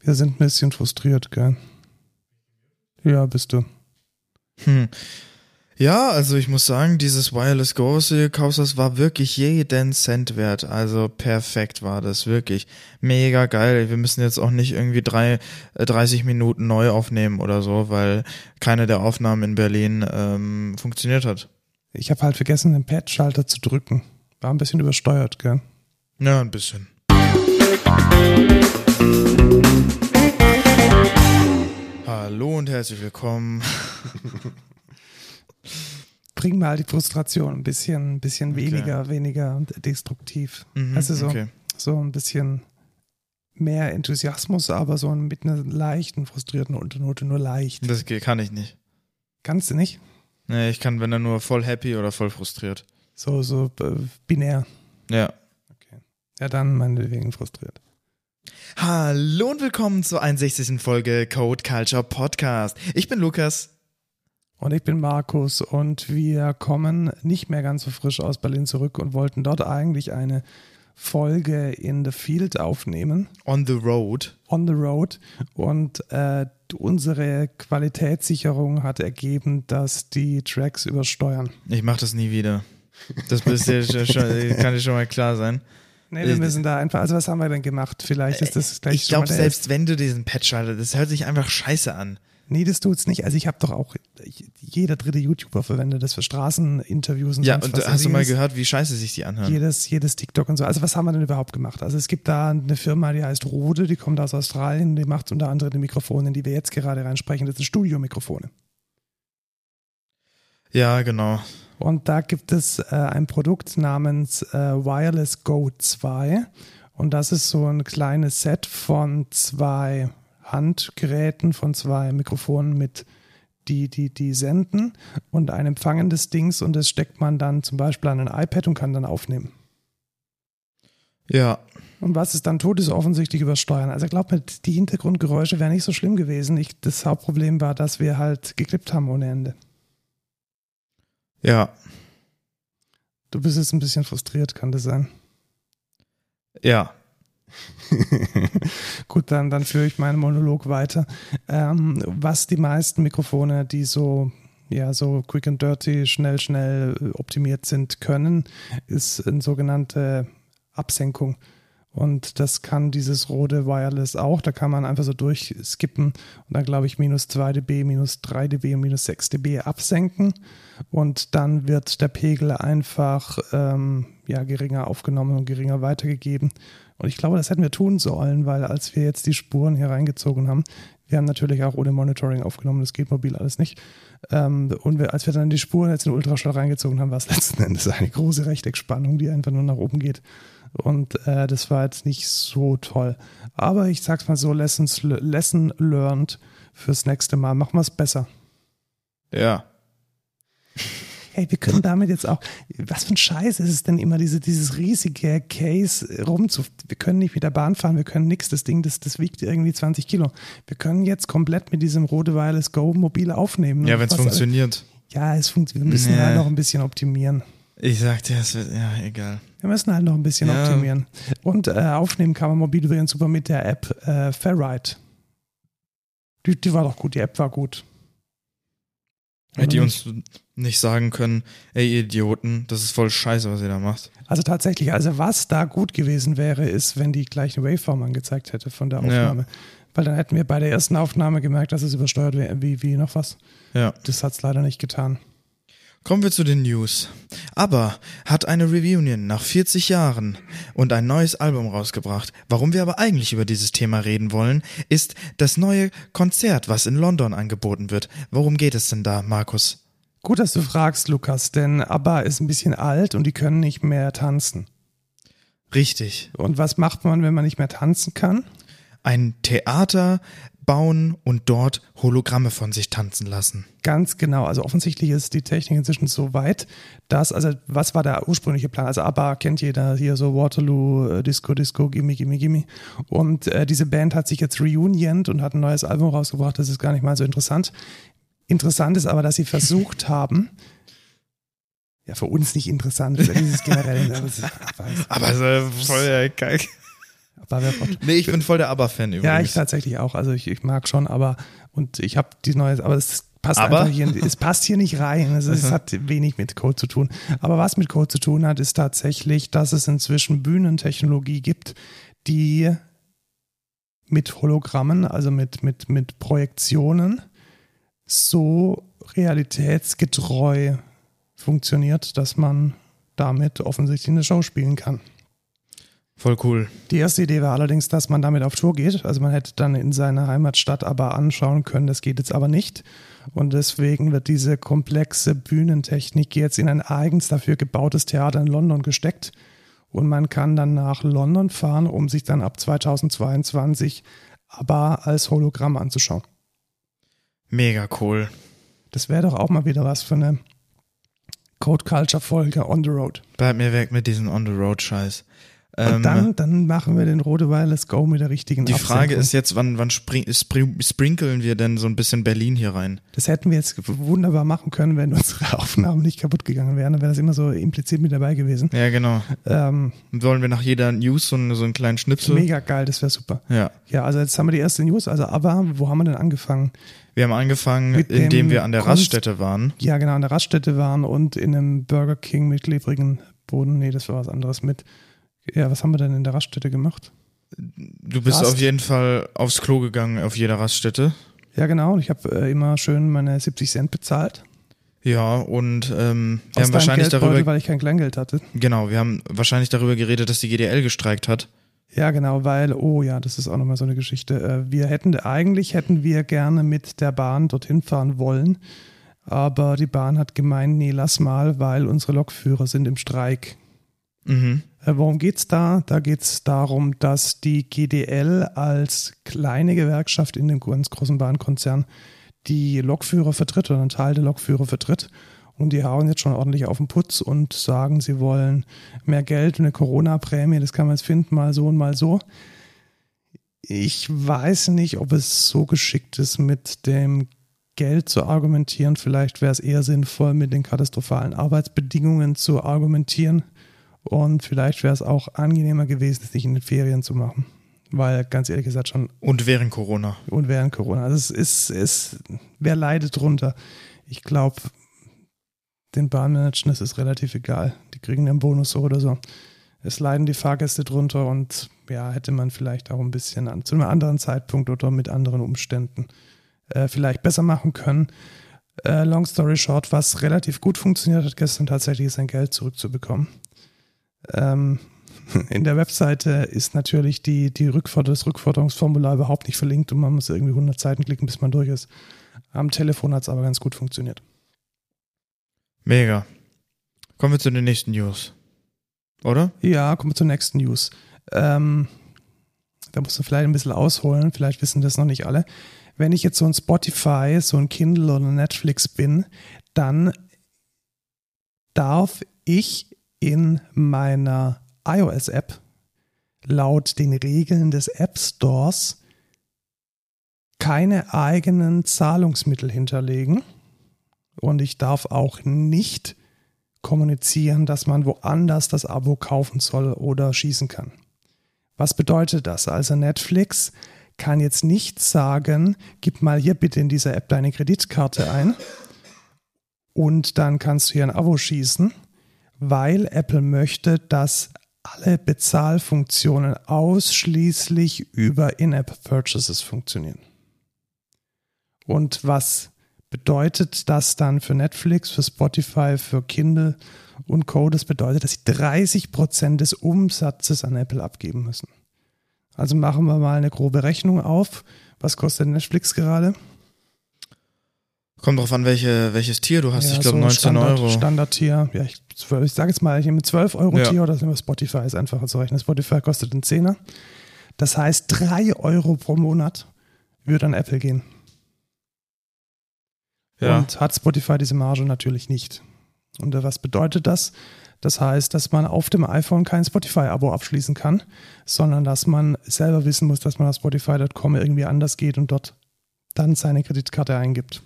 Wir sind ein bisschen frustriert, gell? Ja, bist du. Hm. Ja, also ich muss sagen, dieses Wireless Go, was du dir gekauft hast, war wirklich jeden Cent wert. Also perfekt war das, wirklich. Mega geil. Wir müssen jetzt auch nicht irgendwie drei, äh, 30 Minuten neu aufnehmen oder so, weil keine der Aufnahmen in Berlin ähm, funktioniert hat. Ich habe halt vergessen, den Pad-Schalter zu drücken. War ein bisschen übersteuert, gell? Ja, ein bisschen. Hallo und herzlich willkommen. Bring mal die Frustration ein bisschen, ein bisschen Okay. weniger, weniger destruktiv. Mhm, Also so, okay. so ein bisschen mehr Enthusiasmus, aber so mit einer leichten, frustrierten Unternote, nur leicht. Das kann ich nicht. Kannst du nicht? Nee, ich kann, wenn er nur voll happy oder voll frustriert. So, so äh, binär. Ja. Ja, dann meinetwegen frustriert. Hallo und willkommen zur 61. Folge Code Culture Podcast. Ich bin Lukas. Und ich bin Markus und wir kommen nicht mehr ganz so frisch aus Berlin zurück und wollten dort eigentlich eine Folge in the Field aufnehmen, On the road. on the road. Und äh, unsere Qualitätssicherung hat ergeben, dass die Tracks übersteuern. Ich mach das nie wieder. Das ja schon, kann dir schon mal klar sein. Nee, wir Äh, müssen da einfach, also was haben wir denn gemacht? Vielleicht ist das gleich Ich mal glaube, selbst wenn du diesen Patch schaltest, das hört sich einfach scheiße an. Nee, das tut's nicht. Also ich habe doch auch, jeder dritte YouTuber verwendet das für Straßeninterviews und Ja, sonst und was. hast Also du mal jedes- gehört, wie scheiße sich die anhören? Jedes, jedes TikTok und so. Also was haben wir denn überhaupt gemacht? Also es gibt da eine Firma, die heißt Rode, die kommt aus Australien, die macht unter anderem die Mikrofone, in die wir jetzt gerade reinsprechen. Das sind Studiomikrofone. Ja, genau. Und da gibt es äh, ein Produkt namens äh, Wireless Go 2. Und das ist so ein kleines Set von zwei Handgeräten, von zwei Mikrofonen mit die, die, die senden und ein empfangendes Dings und das steckt man dann zum Beispiel an ein iPad und kann dann aufnehmen. Ja. Und was es dann tut, ist offensichtlich übersteuern. Also glaub mir, die Hintergrundgeräusche wären nicht so schlimm gewesen. Ich, das Hauptproblem war, dass wir halt geklippt haben ohne Ende. Ja. Du bist jetzt ein bisschen frustriert, kann das sein? Ja. Gut, dann, dann führe ich meinen Monolog weiter. Ähm, was die meisten Mikrofone, die so, ja, so quick and dirty, schnell, schnell optimiert sind, können, ist eine sogenannte Absenkung. Und das kann dieses Rode Wireless auch. Da kann man einfach so durchskippen und dann, glaube ich, minus 2 dB, minus 3 dB und minus 6 dB absenken. Und dann wird der Pegel einfach ähm, ja, geringer aufgenommen und geringer weitergegeben. Und ich glaube, das hätten wir tun sollen, weil als wir jetzt die Spuren hier reingezogen haben, wir haben natürlich auch ohne Monitoring aufgenommen, das geht mobil alles nicht. Ähm, und als wir dann die Spuren jetzt in Ultraschall reingezogen haben, war es letzten Endes eine große Rechteckspannung, die einfach nur nach oben geht. Und äh, das war jetzt nicht so toll. Aber ich sag's mal so, Lessons, Lesson learned fürs nächste Mal. Machen wir es besser. Ja. Hey, wir können damit jetzt auch, was für ein Scheiß ist es denn immer, diese, dieses riesige Case rumzu, wir können nicht mit der Bahn fahren, wir können nichts, das Ding, das, das wiegt irgendwie 20 Kilo. Wir können jetzt komplett mit diesem Rode Wireless Go mobil aufnehmen. Ja, wenn es funktioniert. Ja, es funktioniert, wir müssen Nee. halt noch ein bisschen optimieren. Ich sag dir, es wird, ja, egal. Wir müssen halt noch ein bisschen Ja. optimieren. Und äh, aufnehmen kann man mobil übrigens super mit der App äh, Fairride. Die, die war doch gut, die App war gut. Die Oder uns nicht sagen können, ey, ihr Idioten, das ist voll scheiße, was ihr da macht. Also tatsächlich, also was da gut gewesen wäre, ist, wenn die gleich eine Waveform angezeigt hätte von der Ja. Aufnahme. Weil dann hätten wir bei der ersten Aufnahme gemerkt, dass es übersteuert wäre, wie, wie noch was. Ja. Das hat es leider nicht getan. Kommen wir zu den News. ABBA hat eine Reunion nach 40 Jahren und ein neues Album rausgebracht. Warum wir aber eigentlich über dieses Thema reden wollen, ist das neue Konzert, was in London angeboten wird. Worum geht es denn da, Markus? Gut, dass du fragst, Lukas, denn ABBA ist ein bisschen alt und die können nicht mehr tanzen. Richtig. Und was macht man, wenn man nicht mehr tanzen kann? Ein Theater bauen und dort Hologramme von sich tanzen lassen. Ganz genau. Also offensichtlich ist die Technik inzwischen so weit, dass, also was war der ursprüngliche Plan? Also ABBA kennt jeder hier so Waterloo, äh, Disco, Disco, Gimme, Gimme, Gimme. Und äh, diese Band hat sich jetzt reunioned und hat ein neues Album rausgebracht. Das ist gar nicht mal so interessant. Interessant ist aber, dass sie versucht haben, ja, für uns nicht interessant, für dieses generell. aber es ist- Aber so voll ja, geil. Nee, ich bin voll der ABBA-Fan übrigens. Ja, ich tatsächlich auch. Also ich, ich mag schon, aber und ich habe die neue, aber es passt Aber? einfach hier, es passt hier nicht rein. Es, es hat wenig mit Code zu tun. Aber was mit Code zu tun hat, ist tatsächlich, dass es inzwischen Bühnentechnologie gibt, die mit Hologrammen, also mit, mit, mit Projektionen, so realitätsgetreu funktioniert, dass man damit offensichtlich eine Show spielen kann. Voll cool. Die erste Idee war allerdings, dass man damit auf Tour geht. Also man hätte dann in seiner Heimatstadt aber anschauen können, das geht jetzt aber nicht. Und deswegen wird diese komplexe Bühnentechnik jetzt in ein eigens dafür gebautes Theater in London gesteckt. Und man kann dann nach London fahren, um sich dann ab 2022 aber als Hologramm anzuschauen. Mega cool. Das wäre doch auch mal wieder was für eine Code Culture Folge on the road. Bleib mir weg mit diesem On-the-Road-Scheiß. Und Ähm, dann, dann machen wir den Rode Wireless Go mit der richtigen die Frage Absenkung. ist jetzt, wann, wann spring, sprinkeln wir denn so ein bisschen Berlin hier rein? Das hätten wir jetzt wunderbar machen können, wenn unsere Aufnahmen nicht kaputt gegangen wären. Dann wäre das immer so implizit mit dabei gewesen. Ja, genau. Ähm, Und wollen wir nach jeder News so, einen- so einen kleinen Schnipsel? mega geil, das wäre super. Ja. Ja, also jetzt haben wir die erste News. Also, aber wo haben wir denn angefangen? Wir haben angefangen, Mit indem wir an der Kunst- Raststätte waren. Ja, genau, an der Raststätte waren und in einem Burger King mit klebrigen Boden. Nee, das war was anderes mit. Ja, was haben wir denn in der Raststätte gemacht? Du bist Rast. auf jeden Fall aufs Klo gegangen auf jeder Raststätte. Ja, genau. Und ich habe äh, immer schön meine 70 Cent bezahlt. Ja, und ähm, wir Aus haben wahrscheinlich darüber, weil ich kein Kleingeld hatte. genau, wir haben wahrscheinlich darüber geredet, dass die GDL gestreikt hat. Ja, genau, weil, oh ja, das ist auch nochmal so eine Geschichte. Äh, Wir hätten, eigentlich hätten wir gerne mit der Bahn dorthin fahren wollen, aber die Bahn hat gemeint, nee, lass mal, weil unsere Lokführer sind im Streik. Mhm. Äh, Worum geht's da? Da geht's darum, dass die GDL als kleine Gewerkschaft in dem ganz großen Bahnkonzern die Lokführer vertritt oder einen Teil der Lokführer vertritt. Und die hauen jetzt schon ordentlich auf den Putz und sagen, sie wollen mehr Geld, eine Corona-Prämie, das kann man jetzt finden, mal so und mal so. Ich weiß nicht, ob es so geschickt ist, mit dem Geld zu argumentieren. Vielleicht wäre es eher sinnvoll, mit den katastrophalen Arbeitsbedingungen zu argumentieren. Und vielleicht wäre es auch angenehmer gewesen, es nicht in den Ferien zu machen. Weil, ganz ehrlich gesagt, schon Und während Corona. und während Corona. Also es ist, es, wer leidet drunter? Ich glaube, den Bahnmanagern ist es relativ egal. Die kriegen einen Bonus so oder so. Es leiden die Fahrgäste drunter und ja, hätte man vielleicht auch ein bisschen an, zu einem anderen Zeitpunkt oder mit anderen Umständen äh, vielleicht besser machen können. Äh, long story short, was relativ gut funktioniert hat gestern tatsächlich, ist sein Geld zurückzubekommen. Ähm, in der Webseite ist natürlich die, die Rückforder das Rückforderungsformular überhaupt nicht verlinkt und man muss irgendwie 100 Seiten klicken, bis man durch ist. Am Telefon hat es aber ganz gut funktioniert. Mega. Kommen wir zu den nächsten News. Oder? Ja, kommen wir zur nächsten News. Ähm, da musst du vielleicht ein bisschen ausholen, vielleicht wissen das noch nicht alle. Wenn ich jetzt so ein Spotify, so ein Kindle oder Netflix bin, dann darf ich in meiner iOS-App laut den Regeln des App Stores keine eigenen Zahlungsmittel hinterlegen. Und ich darf auch nicht kommunizieren, dass man woanders das Abo kaufen soll oder schießen kann. Was bedeutet das? Also Netflix kann jetzt nicht sagen, gib mal hier bitte in dieser App deine Kreditkarte ein und dann kannst du hier ein Abo schießen, weil Apple möchte, dass alle Bezahlfunktionen ausschließlich über In-App-Purchases funktionieren. Und was bedeutet das dann für Netflix, für Spotify, für Kindle und Co. Das bedeutet, dass sie 30 Prozent des Umsatzes an Apple abgeben müssen. Also machen wir mal eine grobe Rechnung auf. Was kostet Netflix gerade? Kommt drauf an, welche, welches Tier du hast. Ja, ich glaube so 19 Standard, Euro. Standard-Tier. Ja, ich, ich sage jetzt mal, ich nehme 12 Euro Ja. Tier oder nehmen wir Spotify, ist einfacher zu rechnen. Spotify kostet einen Zehner. Das heißt, 3 Euro pro Monat würde an Apple gehen. Ja. Und hat Spotify diese Marge natürlich nicht. Und was bedeutet das? Das heißt, dass man auf dem iPhone kein Spotify-Abo abschließen kann, sondern dass man selber wissen muss, dass man auf Spotify.com irgendwie anders geht und dort dann seine Kreditkarte eingibt.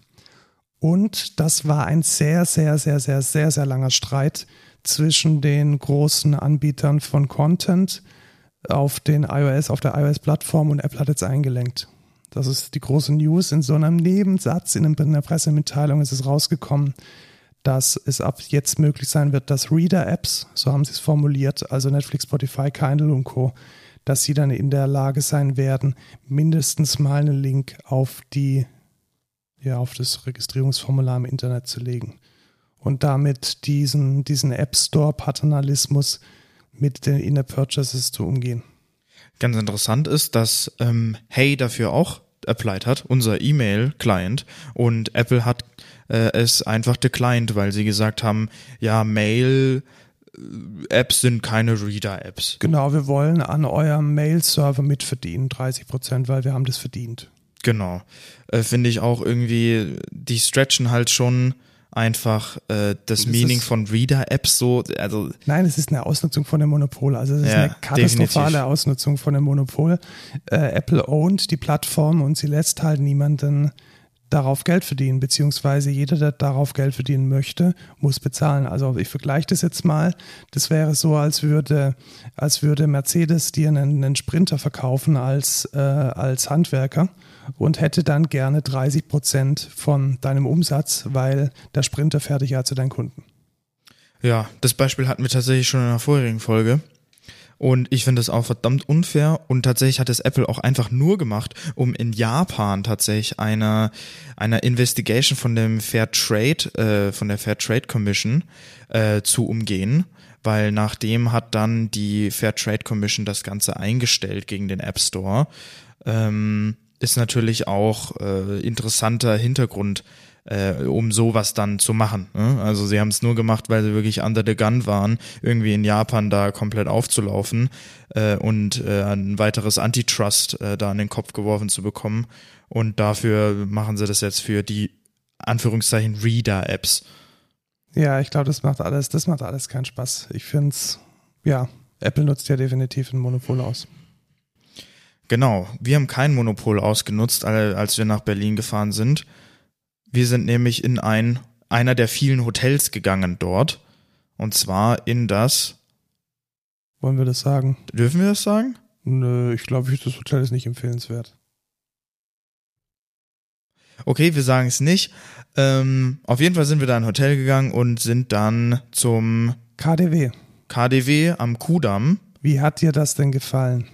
Und das war ein sehr, sehr, sehr, sehr, sehr, sehr langer Streit zwischen den großen Anbietern von Content, auf den iOS, auf der iOS-Plattform und Apple hat jetzt eingelenkt. Das ist die große News. In so einem Nebensatz in einer Pressemitteilung ist es rausgekommen, dass es ab jetzt möglich sein wird, dass Reader-Apps, so haben sie es formuliert, also Netflix, Spotify, Kindle und Co., dass sie dann in der Lage sein werden, mindestens mal einen Link auf die, ja, auf das Registrierungsformular im Internet zu legen. Und damit diesen, diesen App Store-Paternalismus mit den Inner Purchases zu umgehen. Ganz interessant ist, dass ähm, Hey dafür auch applied hat, unser E-Mail-Client, und Apple hat äh, es einfach declined, weil sie gesagt haben, ja, Mail Apps sind keine Reader-Apps. Genau, wir wollen an eurem Mail-Server mitverdienen, 30 Prozent, weil wir haben das verdient. Genau. Äh, Finde ich auch irgendwie, die stretchen halt schon einfach äh, das, das Meaning von Reader-Apps so. Also Nein, es ist eine Ausnutzung von dem Monopol. Also es ist ja, eine katastrophale definitiv. Ausnutzung von dem Monopol. Äh, Apple ownt die Plattform und sie lässt halt niemanden darauf Geld verdienen, beziehungsweise jeder, der darauf Geld verdienen möchte, muss bezahlen. Also ich vergleiche das jetzt mal. Das wäre so, als würde, als würde Mercedes dir einen, einen Sprinter verkaufen als, äh, als Handwerker und hätte dann gerne 30 Prozent von deinem Umsatz, weil der Sprinter fertig ja zu deinen Kunden. Ja, das Beispiel hatten wir tatsächlich schon in einer vorherigen Folge. Und ich finde das auch verdammt unfair. Und tatsächlich hat es Apple auch einfach nur gemacht, um in Japan tatsächlich eine, eine Investigation von dem Fair Trade, äh, von der Fair Trade Commission äh, zu umgehen. Weil nachdem hat dann die Fair Trade Commission das Ganze eingestellt gegen den App Store. Ähm, ist natürlich auch äh, interessanter Hintergrund äh, um sowas dann zu machen. Ne? Also sie haben es nur gemacht, weil sie wirklich under the gun waren, irgendwie in Japan da komplett aufzulaufen äh, und äh, ein weiteres Antitrust äh, da an den Kopf geworfen zu bekommen. Und dafür machen sie das jetzt für die Anführungszeichen Reader-Apps. Ja, ich glaube, das macht alles, das macht alles keinen Spaß. Ich finde es, ja, Apple nutzt ja definitiv ein Monopol aus. Genau, wir haben kein Monopol ausgenutzt, als wir nach Berlin gefahren sind. Wir sind nämlich in ein, einer der vielen Hotels gegangen dort. Und zwar in das. Wollen wir das sagen? Dürfen wir das sagen? Nö, ich glaube, das Hotel ist nicht empfehlenswert. Okay, wir sagen es nicht. Ähm, auf jeden Fall sind wir da in ein Hotel gegangen und sind dann zum KDW. KDW am Kudamm. Wie hat dir das denn gefallen?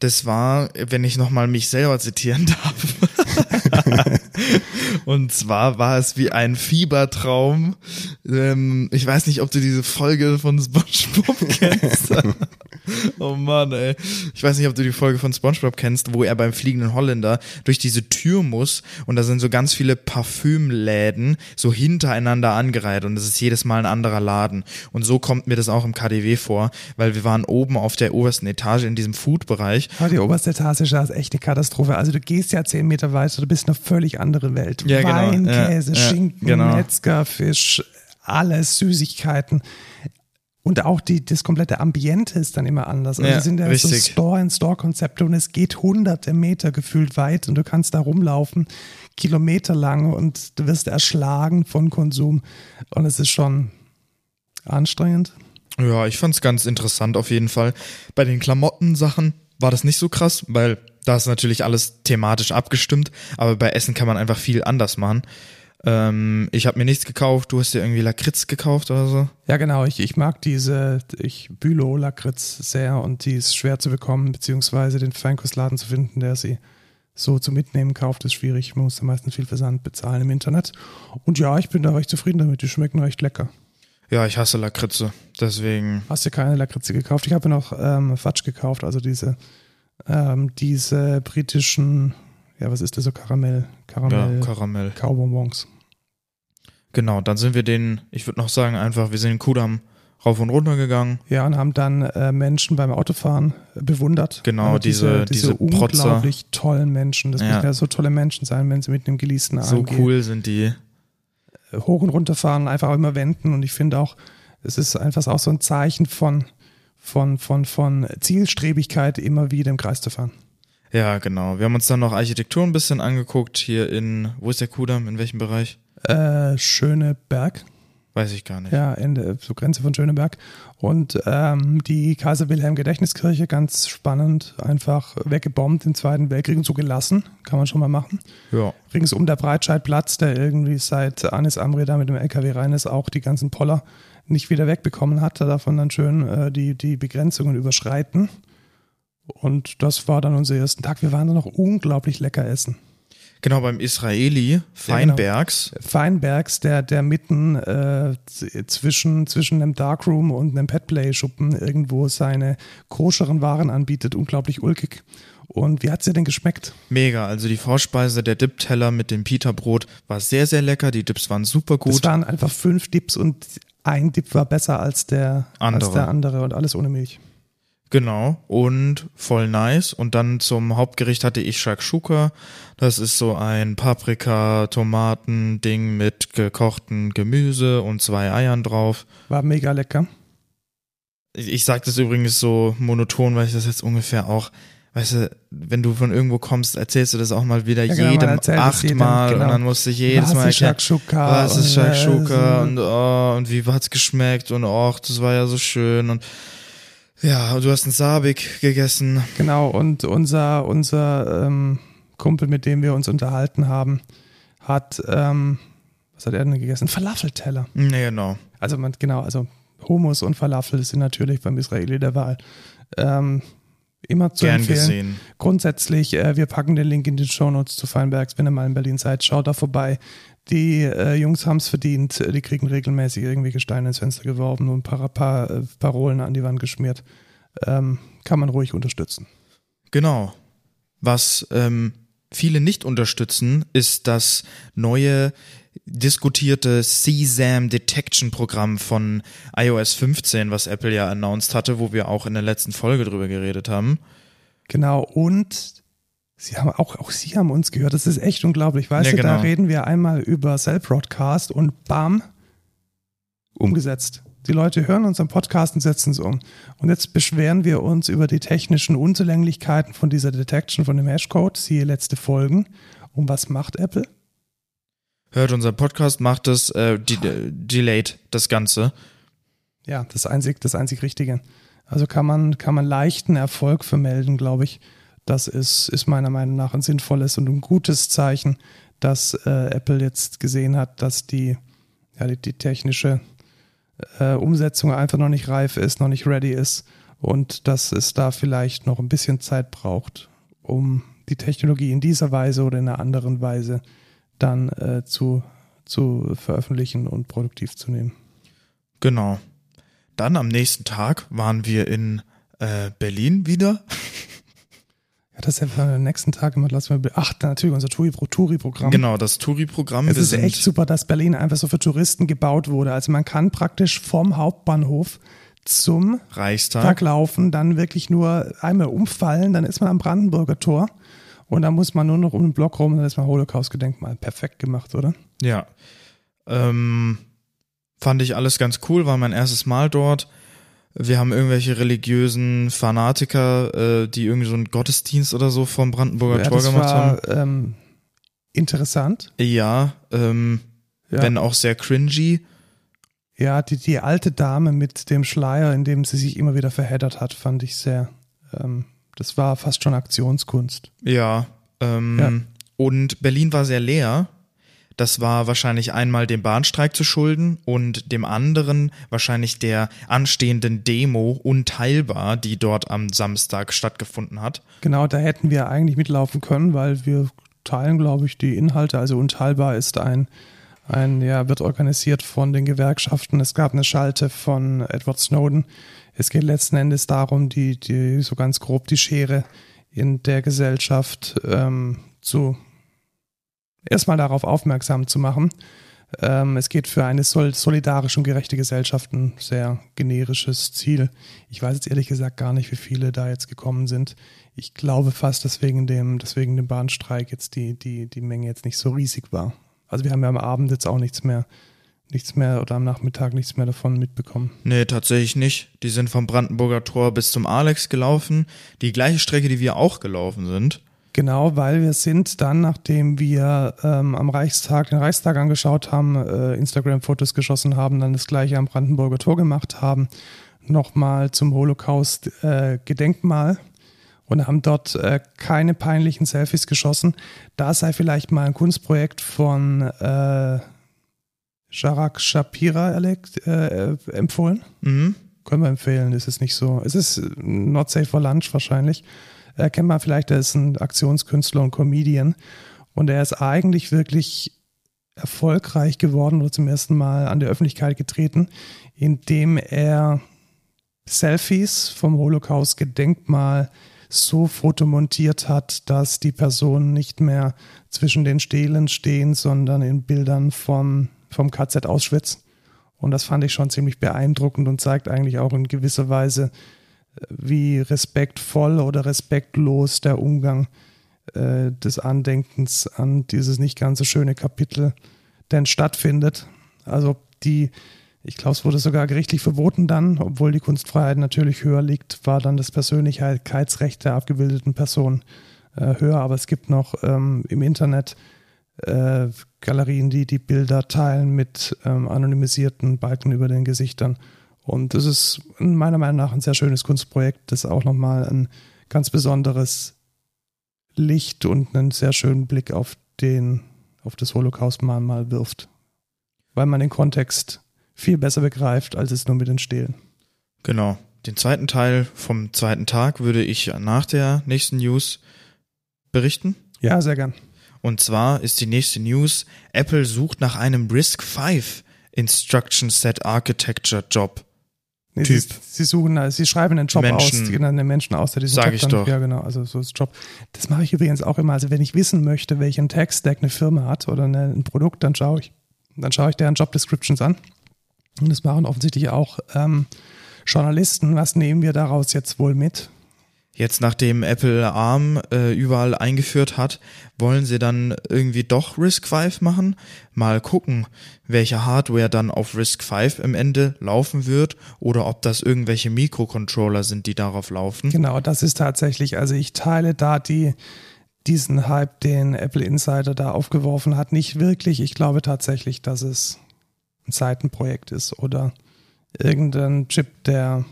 Das war, wenn ich nochmal mich selber zitieren darf. und zwar war es wie ein Fiebertraum. Ähm, ich weiß nicht, ob du diese Folge von SpongeBob kennst. oh Mann, ey. Ich weiß nicht, ob du die Folge von SpongeBob kennst, wo er beim fliegenden Holländer durch diese Tür muss und da sind so ganz viele Parfümläden so hintereinander angereiht und es ist jedes Mal ein anderer Laden. Und so kommt mir das auch im KDW vor, weil wir waren oben auf der obersten Etage in diesem Food-Bereich. Oh, die oberste Etage ist echt eine Katastrophe. Also du gehst ja zehn Meter weiter, du bist eine völlig andere Welt. Ja, genau. Wein, ja, Käse, ja, Schinken, genau. Metzger, Fisch, alles, Süßigkeiten. Und auch die, das komplette Ambiente ist dann immer anders. Also Ja, sind ja so. Store-in-Store-Konzepte und es geht hunderte Meter gefühlt weit und du kannst da rumlaufen, kilometerlang und du wirst erschlagen von Konsum. Und es ist schon anstrengend. Ja, ich fand's ganz interessant auf jeden Fall. Bei den Klamottensachen war das nicht so krass, weil da ist natürlich alles thematisch abgestimmt, aber bei Essen kann man einfach viel anders machen. Ähm, ich habe mir nichts gekauft, du hast dir irgendwie Lakritz gekauft oder so. Ja, genau. Ich, ich mag diese, ich Bülow Lakritz sehr und die ist schwer zu bekommen, beziehungsweise den Feinkostladen zu finden, der sie so zu mitnehmen kauft, ist schwierig. Man muss da meistens viel Versand bezahlen im Internet. Und ja, ich bin da recht zufrieden damit. Die schmecken recht lecker. Ja, ich hasse Lakritze, deswegen. Hast du keine Lakritze gekauft? Ich habe noch ähm, Fatsch gekauft, also diese, ähm, diese britischen, ja, was ist das so? Karamell, Karamell, Ja, Karamell. Kaubonbons. Genau, dann sind wir den, ich würde noch sagen, einfach, wir sind den Kudamm rauf und runter gegangen. Ja, und haben dann äh, Menschen beim Autofahren äh, bewundert. Genau, Äh, diese- diese Protzer. unglaublich tollen Menschen. Das Ja. müssen ja so tolle Menschen sein, wenn sie mit einem geleasten So AMG cool sind die. hoch und runter fahren, einfach auch immer wenden. Und ich finde auch, es ist einfach auch so ein Zeichen von, von, von, von Zielstrebigkeit, immer wieder im Kreis zu fahren. Ja, genau. Wir haben uns dann noch Architektur ein bisschen angeguckt, hier in, wo ist der Kudamm, in welchem Bereich? Äh, schöne Berg. Weiß ich gar nicht. Ja, Ende, so Grenze von Schöneberg. Und ähm, die Kaiser Wilhelm Gedächtniskirche, ganz spannend, einfach weggebombt im Zweiten Weltkrieg und so gelassen. Kann man schon mal machen. Ja. Ringsum der Breitscheidplatz, der irgendwie seit Anis Amri da mit dem LKW rein ist, auch die ganzen Poller nicht wieder wegbekommen hat. Da davon dann schön äh, die, die Begrenzungen überschreiten. Und das war dann unser ersten Tag. Wir waren dann noch unglaublich lecker essen. Genau, beim Israeli, Feinbergs. Ja, genau. Feinbergs, der, der mitten äh, zwischen, zwischen einem Darkroom und einem Petplay-Schuppen irgendwo seine koscheren Waren anbietet. Unglaublich ulkig. Und wie hat es dir denn geschmeckt? Mega. Also die Vorspeise, der Dip-Teller mit dem Pita-Brot war sehr, sehr lecker. Die Dips waren super gut. Es waren einfach fünf Dips und ein Dip war besser als der andere, als der andere und alles ohne Milch. Genau, und voll nice. Und dann zum Hauptgericht hatte ich Shakshuka. Das ist so ein Paprika-Tomaten-Ding mit gekochten Gemüse und zwei Eiern drauf. War mega lecker. Ich, ich sag das übrigens so monoton, weil ich das jetzt ungefähr auch, weißt du, wenn du von irgendwo kommst, erzählst du das auch mal wieder ja, genau, jedem achtmal genau. und dann musst du jedes was Mal erklären, was ist Shakshuka und, oh, und wie hat's geschmeckt und oh, das war ja so schön und ja, du hast einen Sabik gegessen. Genau, und unser, unser ähm, Kumpel, mit dem wir uns unterhalten haben, hat, ähm, was hat er denn gegessen? Falafelteller. Nee, genau. Also man, genau, also Hummus und Falafel sind natürlich beim Israeli der Wahl. Ähm, immer zu Gern empfehlen. gesehen. Grundsätzlich, äh, wir packen den Link in die Show Notes zu Feinbergs, wenn ihr mal in Berlin seid, schaut da vorbei. Die äh, Jungs haben es verdient, die kriegen regelmäßig irgendwie Steine ins Fenster geworfen und ein paar, paar äh, Parolen an die Wand geschmiert. Ähm, kann man ruhig unterstützen. Genau. Was ähm, viele nicht unterstützen, ist das neue diskutierte CSAM Detection Programm von iOS 15, was Apple ja announced hatte, wo wir auch in der letzten Folge drüber geredet haben. Genau, und Sie haben auch, auch Sie haben uns gehört. Das ist echt unglaublich. Weißt Ja, du, da genau. reden wir einmal über Cell-Broadcast und bam, umgesetzt. Die Leute hören unseren Podcast und setzen es um. Und jetzt beschweren wir uns über die technischen Unzulänglichkeiten von dieser Detection, von dem Hashcode. Siehe letzte Folgen. Und was macht Apple? Hört unser Podcast, macht es äh, de delayed, das Ganze. Ja, das einzig, das einzig Richtige. Also kann man, kann man leichten Erfolg vermelden, glaube ich. Das ist, ist meiner Meinung nach ein sinnvolles und ein gutes Zeichen, dass äh, Apple jetzt gesehen hat, dass die, ja, die, die technische äh, Umsetzung einfach noch nicht reif ist, noch nicht ready ist und dass es da vielleicht noch ein bisschen Zeit braucht, um die Technologie in dieser Weise oder in einer anderen Weise dann äh, zu, zu veröffentlichen und produktiv zu nehmen. Genau. Dann am nächsten Tag waren wir in äh, Berlin wieder. Ja, das ist ja für den nächsten Tag immer, lassen wir, ach, natürlich unser Touri- Touri-Programm. Genau, das Touri-Programm. Es ist echt super, dass Berlin einfach so für Touristen gebaut wurde. Also man kann praktisch vom Hauptbahnhof zum Reichstag. Tag laufen, dann wirklich nur einmal umfallen, dann ist man am Brandenburger Tor und dann muss man nur noch um den Block rum und dann ist man Holocaust-Gedenkmal. Perfekt gemacht, oder? Ja. Ähm, fand ich alles ganz cool, war mein erstes Mal dort. Wir haben irgendwelche religiösen Fanatiker, äh, die irgendwie so einen Gottesdienst oder so vom Brandenburger Ja, Tor gemacht haben. war ähm, interessant. Ja, ähm, Ja. wenn auch sehr cringy. Ja, die, die alte Dame mit dem Schleier, in dem sie sich immer wieder verheddert hat, fand ich sehr. Ähm, das war fast schon Aktionskunst. Ja, ähm, Ja. und Berlin war sehr leer. Das war wahrscheinlich einmal dem Bahnstreik zu schulden und dem anderen wahrscheinlich der anstehenden Demo unteilbar, die dort am Samstag stattgefunden hat. Genau, da hätten wir eigentlich mitlaufen können, weil wir teilen, glaube ich, die Inhalte. Also unteilbar ist ein, ein, ja, wird organisiert von den Gewerkschaften. Es gab eine Schalte von Edward Snowden. Es geht letzten Endes darum, die, die so ganz grob die Schere in der Gesellschaft ähm, zu erstmal darauf aufmerksam zu machen. Ähm, es geht für eine sol solidarische und gerechte Gesellschaft ein sehr generisches Ziel. Ich weiß jetzt ehrlich gesagt gar nicht, wie viele da jetzt gekommen sind. Ich glaube fast, dass wegen dem, dass wegen dem Bahnstreik jetzt die, die, die Menge jetzt nicht so riesig war. Also wir haben ja am Abend jetzt auch nichts mehr, nichts mehr oder am Nachmittag nichts mehr davon mitbekommen. Nee, tatsächlich nicht. Die sind vom Brandenburger Tor bis zum Alex gelaufen. Die gleiche Strecke, die wir auch gelaufen sind. Genau, weil wir sind dann, nachdem wir ähm, am Reichstag den Reichstag angeschaut haben, äh, Instagram-Fotos geschossen haben, dann das gleiche am Brandenburger Tor gemacht haben, nochmal zum Holocaust-Gedenkmal äh, und haben dort äh, keine peinlichen Selfies geschossen. Da sei vielleicht mal ein Kunstprojekt von Jarak Shapira erlegt, äh, empfohlen. Mhm. Können wir empfehlen, ist es nicht so. Es ist not safe for lunch wahrscheinlich. Äh, kennt man vielleicht, er ist ein Aktionskünstler und Comedian. Und er ist eigentlich wirklich erfolgreich geworden oder zum ersten Mal an der Öffentlichkeit getreten, indem er Selfies vom Holocaust-Gedenkmal so fotomontiert hat, dass die Personen nicht mehr zwischen den Stelen stehen, sondern in Bildern vom, vom KZ Auschwitz. Und das fand ich schon ziemlich beeindruckend und zeigt eigentlich auch in gewisser Weise, wie respektvoll oder respektlos der Umgang äh, des Andenkens an dieses nicht ganz so schöne Kapitel denn stattfindet. Also die ich glaube, es wurde sogar gerichtlich verboten dann, obwohl die Kunstfreiheit natürlich höher liegt, war dann das Persönlichkeitsrecht der abgebildeten Person äh, höher. Aber es gibt noch ähm, im Internet äh, Galerien, die die Bilder teilen mit ähm, anonymisierten Balken über den Gesichtern. Und das ist meiner Meinung nach ein sehr schönes Kunstprojekt, das auch nochmal ein ganz besonderes Licht und einen sehr schönen Blick auf den, auf das Holocaust-Mahnmal wirft. Weil man den Kontext viel besser begreift, als es nur mit den Stelen. Genau. Den zweiten Teil vom zweiten Tag würde ich nach der nächsten News berichten. Ja, sehr gern. Und zwar ist die nächste News, Apple sucht nach einem RISC V Instruction Set Architecture Job. Nee, typ. Sie, sie, suchen, sie schreiben einen Job Menschen, aus, einen Menschen aus, der diesen Sag Job ich dann, doch. ja genau, also so ist Job. Das mache ich übrigens auch immer. Also wenn ich wissen möchte, welchen Tech-Stack eine Firma hat oder eine, ein Produkt, dann schaue ich, dann schaue ich deren Job Descriptions an und das machen offensichtlich auch ähm, Journalisten. Was nehmen wir daraus jetzt wohl mit? Jetzt, nachdem Apple ARM äh, überall eingeführt hat, wollen sie dann irgendwie doch RISC-V machen? Mal gucken, welche Hardware dann auf RISC-V im Ende laufen wird oder ob das irgendwelche Mikrocontroller sind, die darauf laufen. Genau, das ist tatsächlich, also ich teile da die, diesen Hype, den Apple Insider da aufgeworfen hat, nicht wirklich. Ich glaube tatsächlich, dass es ein Seitenprojekt ist oder irgendein Chip, der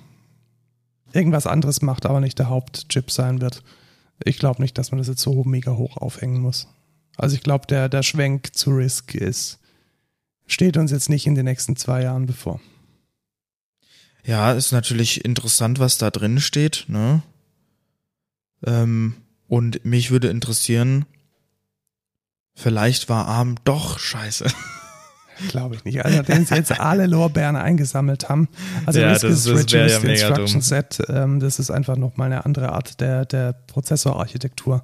irgendwas anderes macht, aber nicht der Hauptchip sein wird. Ich glaube nicht, dass man das jetzt so mega hoch aufhängen muss. Also ich glaube, der, der Schwenk zu Risk ist, steht uns jetzt nicht in den nächsten zwei Jahren bevor. Ja, ist natürlich interessant, was da drin steht, ne? Ähm, und mich würde interessieren, vielleicht war ARM doch scheiße. Glaube ich nicht. Also, nachdem sie jetzt alle Lorbeeren eingesammelt haben. Also Ja, Risk das- is das ja Instruction. Set, ähm, das ist einfach nochmal eine andere Art der, der Prozessorarchitektur.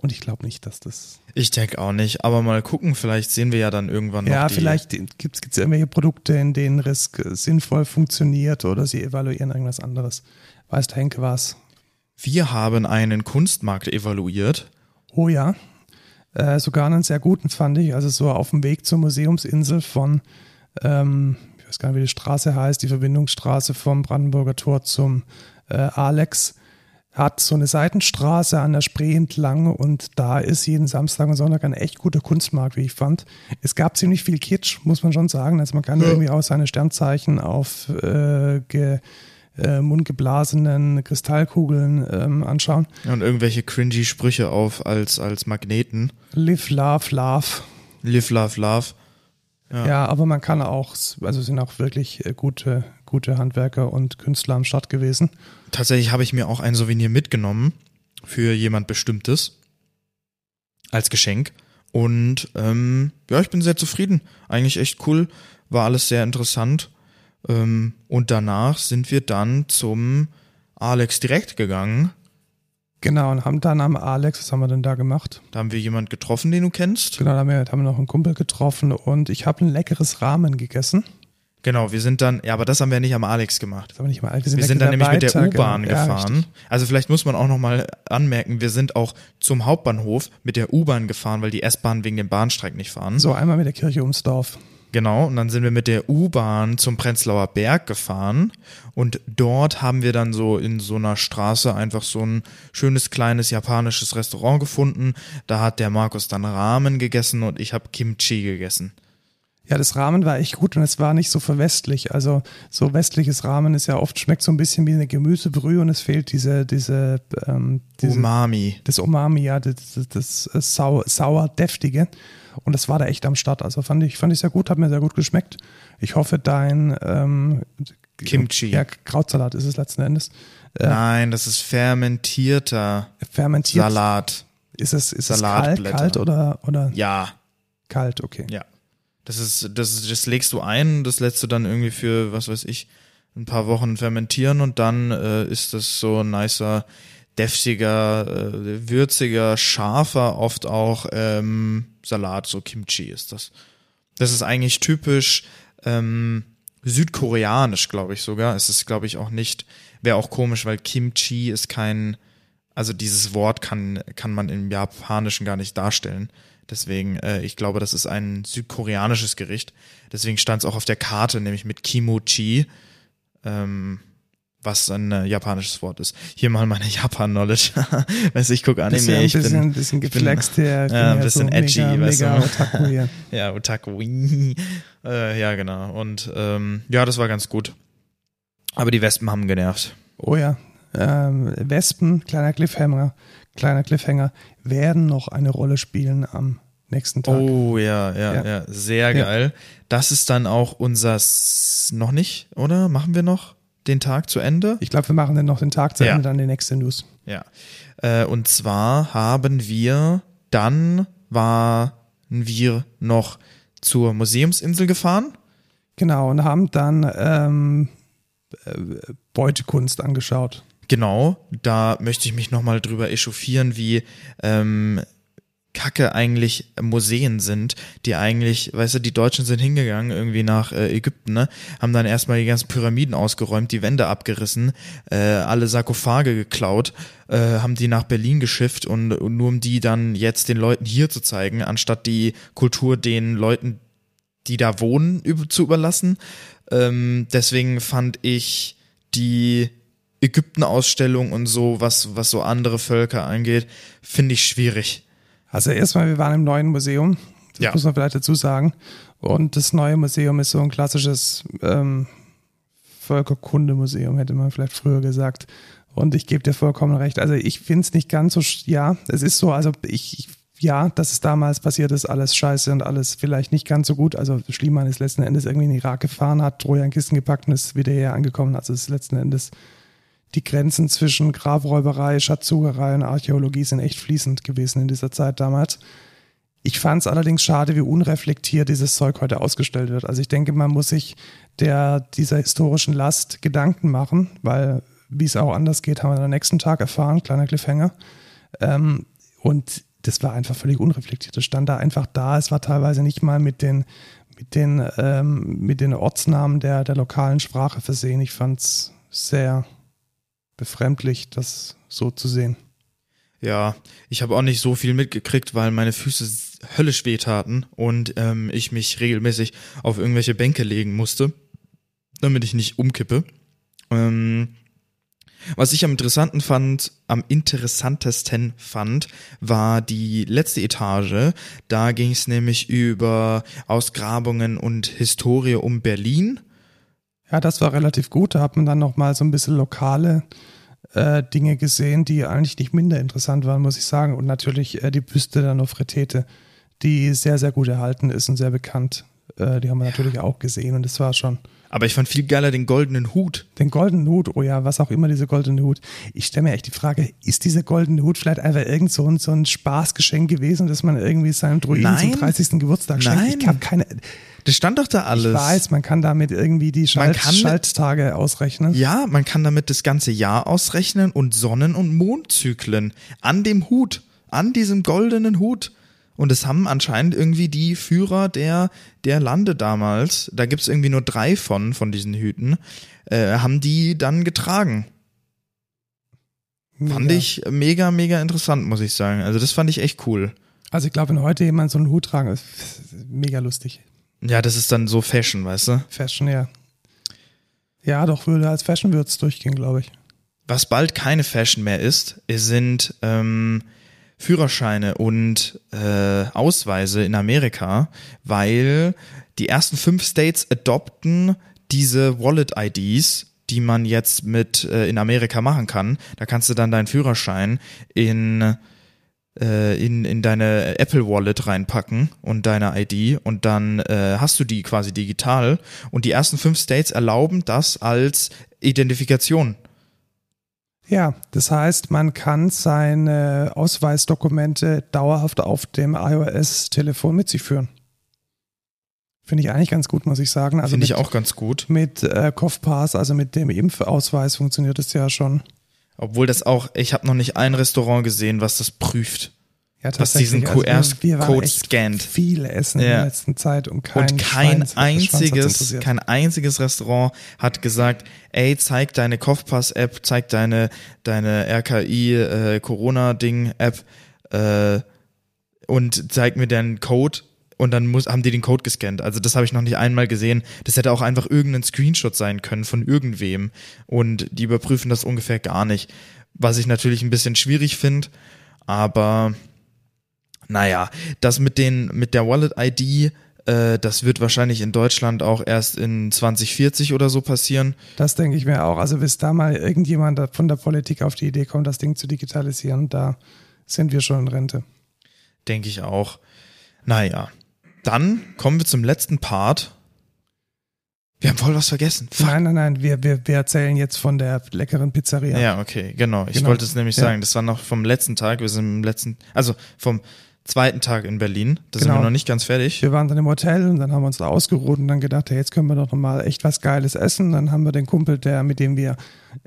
Und ich glaube nicht, dass das. Ich denke auch nicht, aber mal gucken, vielleicht sehen wir ja dann irgendwann noch ja, vielleicht gibt es irgendwelche Produkte, in denen Risk sinnvoll funktioniert oder sie evaluieren irgendwas anderes. Weiß der Henke was? Wir haben einen Kunstmarkt evaluiert. Oh ja. Äh, sogar einen sehr guten fand ich. Also so auf dem Weg zur Museumsinsel von, ähm, ich weiß gar nicht, wie die Straße heißt, die Verbindungsstraße vom Brandenburger Tor zum äh, Alex, hat so eine Seitenstraße an der Spree entlang und da ist jeden Samstag und Sonntag ein echt guter Kunstmarkt, wie ich fand. Es gab ziemlich viel Kitsch, muss man schon sagen. Also man kann Ja. irgendwie auch seine Sternzeichen auf äh, ge, äh, mundgeblasenen Kristallkugeln ähm, anschauen. Und irgendwelche cringy Sprüche auf als, als Magneten. Live, love, love. Live, love, love. Ja. Ja. aber man kann auch, also sind auch wirklich äh, gute, gute Handwerker und Künstler am Start gewesen. Tatsächlich habe ich mir auch ein Souvenir mitgenommen für jemand Bestimmtes als Geschenk. Und ähm, ja, ich bin sehr zufrieden. Eigentlich echt cool. War alles sehr interessant. Ähm, und danach sind wir dann zum Alex direkt gegangen. Genau, und haben dann am Alex, was haben wir denn da gemacht? Da haben wir jemand getroffen, den du kennst. Genau, da haben wir, da haben wir noch einen Kumpel getroffen und ich habe ein leckeres Ramen gegessen. Genau, wir sind dann, ja, aber das haben wir nicht am Alex gemacht. Das haben wir nicht mal wir Wir sind direkt dann nämlich mit der U-Bahn. Ja, gefahren. richtig. also vielleicht muss man auch nochmal anmerken, wir sind auch zum Hauptbahnhof mit der U-Bahn gefahren, weil die S-Bahn wegen dem Bahnstreik nicht fahren. So, einmal mit der Kirche ums Dorf. Genau, und dann sind wir mit der U-Bahn zum Prenzlauer Berg gefahren und dort haben wir dann so in so einer Straße einfach so ein schönes kleines japanisches Restaurant gefunden. Da hat der Markus dann Ramen gegessen und ich habe Kimchi gegessen. Ja, das Ramen war echt gut und es war nicht so verwestlich. Also so westliches Ramen ist ja oft schmeckt so ein bisschen wie eine Gemüsebrühe und es fehlt diese diese, ähm, diese Umami. Das Umami, ja, das, das, das sau, sauer deftige und das war da echt am Start. Also fand ich fand ich sehr gut, hat mir sehr gut geschmeckt. Ich hoffe, dein ähm, Kimchi. Ja, Krautsalat ist es letzten Endes. Äh, Nein, das ist fermentierter fermentiert. Salat. Ist es ist es kalt, kalt oder oder Ja. kalt? Okay. Ja. Das ist, das, das legst du ein, das lässt du dann irgendwie für, was weiß ich, ein paar Wochen fermentieren und dann äh, ist das so ein nicer, deftiger, äh, würziger, scharfer, oft auch ähm, Salat, so Kimchi ist das. Das ist eigentlich typisch ähm, südkoreanisch, glaube ich sogar. Es ist, glaube ich, auch nicht, wäre auch komisch, weil Kimchi ist kein, also dieses Wort kann, kann man im Japanischen gar nicht darstellen. Deswegen, äh, ich glaube, das ist ein südkoreanisches Gericht. Deswegen stand es auch auf der Karte, nämlich mit Kimochi, ähm, was ein äh, japanisches Wort ist. Hier mal meine Japan-Knowledge. weißt du, ich gucke Anime. Bisschen, ich bin bisschen, bisschen geflext hier. Ja, ein bisschen so edgy, mega, weißt mega du. Otaku hier. ja, Otaku. äh, ja, genau. Und ähm, ja, das war ganz gut. Aber die Wespen haben genervt. Oh ja. Ähm, Wespen, kleiner Cliffhanger, kleiner Cliffhanger, werden noch eine Rolle spielen am nächsten Tag. Oh ja, ja, ja, Ja. sehr Ja. geil. Das ist dann auch unser S noch nicht, oder? Machen wir noch den Tag zu Ende? Ich glaube, wir machen dann noch den Tag zu Ja. Ende, dann die nächste News. Ja. Äh, und zwar haben wir, dann waren wir noch zur Museumsinsel gefahren. Genau, und haben dann ähm, äh, Beutekunst angeschaut. Genau, da möchte ich mich nochmal drüber echauffieren, wie ähm, kacke eigentlich Museen sind, die eigentlich, weißt du, die Deutschen sind hingegangen irgendwie nach äh, Ägypten, ne, haben dann erstmal die ganzen Pyramiden ausgeräumt, die Wände abgerissen, äh, alle Sarkophage geklaut, äh, haben die nach Berlin geschifft und, und nur um die dann jetzt den Leuten hier zu zeigen, anstatt die Kultur den Leuten, die da wohnen, zu überlassen. Ähm, deswegen fand ich die Ägypten-Ausstellung und so, was, was so andere Völker angeht, finde ich schwierig. Also erstmal, wir waren im neuen Museum. Das Ja. muss man vielleicht dazu sagen. Und das neue Museum ist so ein klassisches ähm, Völkerkundemuseum, hätte man vielleicht früher gesagt. Und ich gebe dir vollkommen recht. Also ich finde es nicht ganz so, ja, es ist so, also ich, ich- ja, dass es damals passiert ist, alles scheiße und alles vielleicht nicht ganz so gut. Also Schliemann ist letzten Endes irgendwie in den Irak gefahren, hat Trojan Kisten gepackt und ist wieder hier angekommen. Also es ist letzten Endes die Grenzen zwischen Grabräuberei, Schatzsucherei und Archäologie sind echt fließend gewesen in dieser Zeit damals. Ich fand es allerdings schade, wie unreflektiert dieses Zeug heute ausgestellt wird. Also ich denke, man muss sich der, dieser historischen Last Gedanken machen, weil wie es auch anders geht, haben wir am nächsten Tag erfahren, kleiner Cliffhanger. Ähm, und das war einfach völlig unreflektiert. Das stand da einfach da. Es war teilweise nicht mal mit den, mit den, ähm, mit den Ortsnamen der, der lokalen Sprache versehen. Ich fand es sehr befremdlich, das so zu sehen. Ja, ich habe auch nicht so viel mitgekriegt, weil meine Füße höllisch wehtaten und ähm, ich mich regelmäßig auf irgendwelche Bänke legen musste, damit ich nicht umkippe. Ähm, was ich am interessanten fand, am interessantesten fand, war die letzte Etage. Da ging es nämlich über Ausgrabungen und Historie um Berlin. Ja, das war relativ gut. Da hat man dann noch mal so ein bisschen lokale äh, Dinge gesehen, die eigentlich nicht minder interessant waren, muss ich sagen. Und natürlich äh, die Büste der Nofretete, die sehr, sehr gut erhalten ist und sehr bekannt. Äh, die haben wir natürlich auch gesehen und das war schon Aber ich fand viel geiler den goldenen Hut. den goldenen Hut. Oh ja, was auch immer dieser goldene Hut. Ich stelle mir echt die Frage, ist dieser goldene Hut vielleicht einfach irgend so ein, so ein Spaßgeschenk gewesen, dass man irgendwie seinem Druiden Nein. zum 30. Geburtstag schenkt? Nein. Ich habe keine, Das stand doch da alles. ich weiß, man kann damit irgendwie die Schalt, kann mit- Schalttage ausrechnen. Ja, man kann damit das ganze Jahr ausrechnen und Sonnen- und Mondzyklen an dem Hut, an diesem goldenen Hut. Und es haben anscheinend irgendwie die Führer der, der Lande damals, da gibt's irgendwie nur drei von, von diesen Hüten, äh, haben die dann getragen. Fand Mega. ich mega, mega interessant, muss ich sagen. Also das fand ich echt cool. Also ich glaube, wenn heute jemand so einen Hut tragen, ist mega lustig. Ja, das ist dann so Fashion, weißt du? Fashion, ja. Ja, doch, würde als Fashion würde es durchgehen, glaube ich. Was bald keine Fashion mehr ist, sind ähm, Führerscheine und äh, Ausweise in Amerika, weil die ersten fünf States adopten diese Wallet-IDs, die man jetzt mit äh, in Amerika machen kann. Da kannst du dann deinen Führerschein in äh, in, in deine Apple Wallet reinpacken und deine ID und dann äh, hast du die quasi digital und die ersten fünf States erlauben das als Identifikation. Ja, das heißt, man kann seine Ausweisdokumente dauerhaft auf dem iOS-Telefon mit sich führen. Finde ich eigentlich ganz gut, muss ich sagen. Also Finde ich auch ganz gut. Mit äh, COFPass, also mit dem Impfausweis funktioniert es ja schon. Obwohl das auch, ich habe noch nicht ein Restaurant gesehen, was das prüft. Ja, was diesen QR-Code also scannt. Viele essen ja. in der letzten Zeit und kein, und kein Schweins, einziges, kein einziges Restaurant hat gesagt, ey, zeig deine Kopfpass-App, zeig deine, deine RKI äh, Corona-Ding-App äh, und zeig mir deinen Code und dann muss, haben die den Code gescannt. Also das habe ich noch nicht einmal gesehen. Das hätte auch einfach irgendein Screenshot sein können von irgendwem. Und die überprüfen das ungefähr gar nicht. Was ich natürlich ein bisschen schwierig finde, aber naja, das mit den, mit der Wallet-ID, äh, das wird wahrscheinlich in Deutschland auch erst in 2040 oder so passieren. Das denke ich mir auch. Also bis da mal irgendjemand von der Politik auf die Idee kommt, das Ding zu digitalisieren, da sind wir schon in Rente. Denke ich auch. Naja, dann kommen wir zum letzten Part. Wir haben voll was vergessen. Fuck. Nein, nein, nein, wir, wir, wir erzählen jetzt von der leckeren Pizzeria. Ja, okay, genau. Ich genau. wollte es nämlich ja. sagen, das war noch vom letzten Tag, wir sind im letzten, also vom zweiten Tag in Berlin. Da genau. sind wir noch nicht ganz fertig. Wir waren dann im Hotel und dann haben wir uns da ausgeruht und dann gedacht, hey, jetzt können wir doch nochmal echt was Geiles essen. Dann haben wir den Kumpel, der, mit dem wir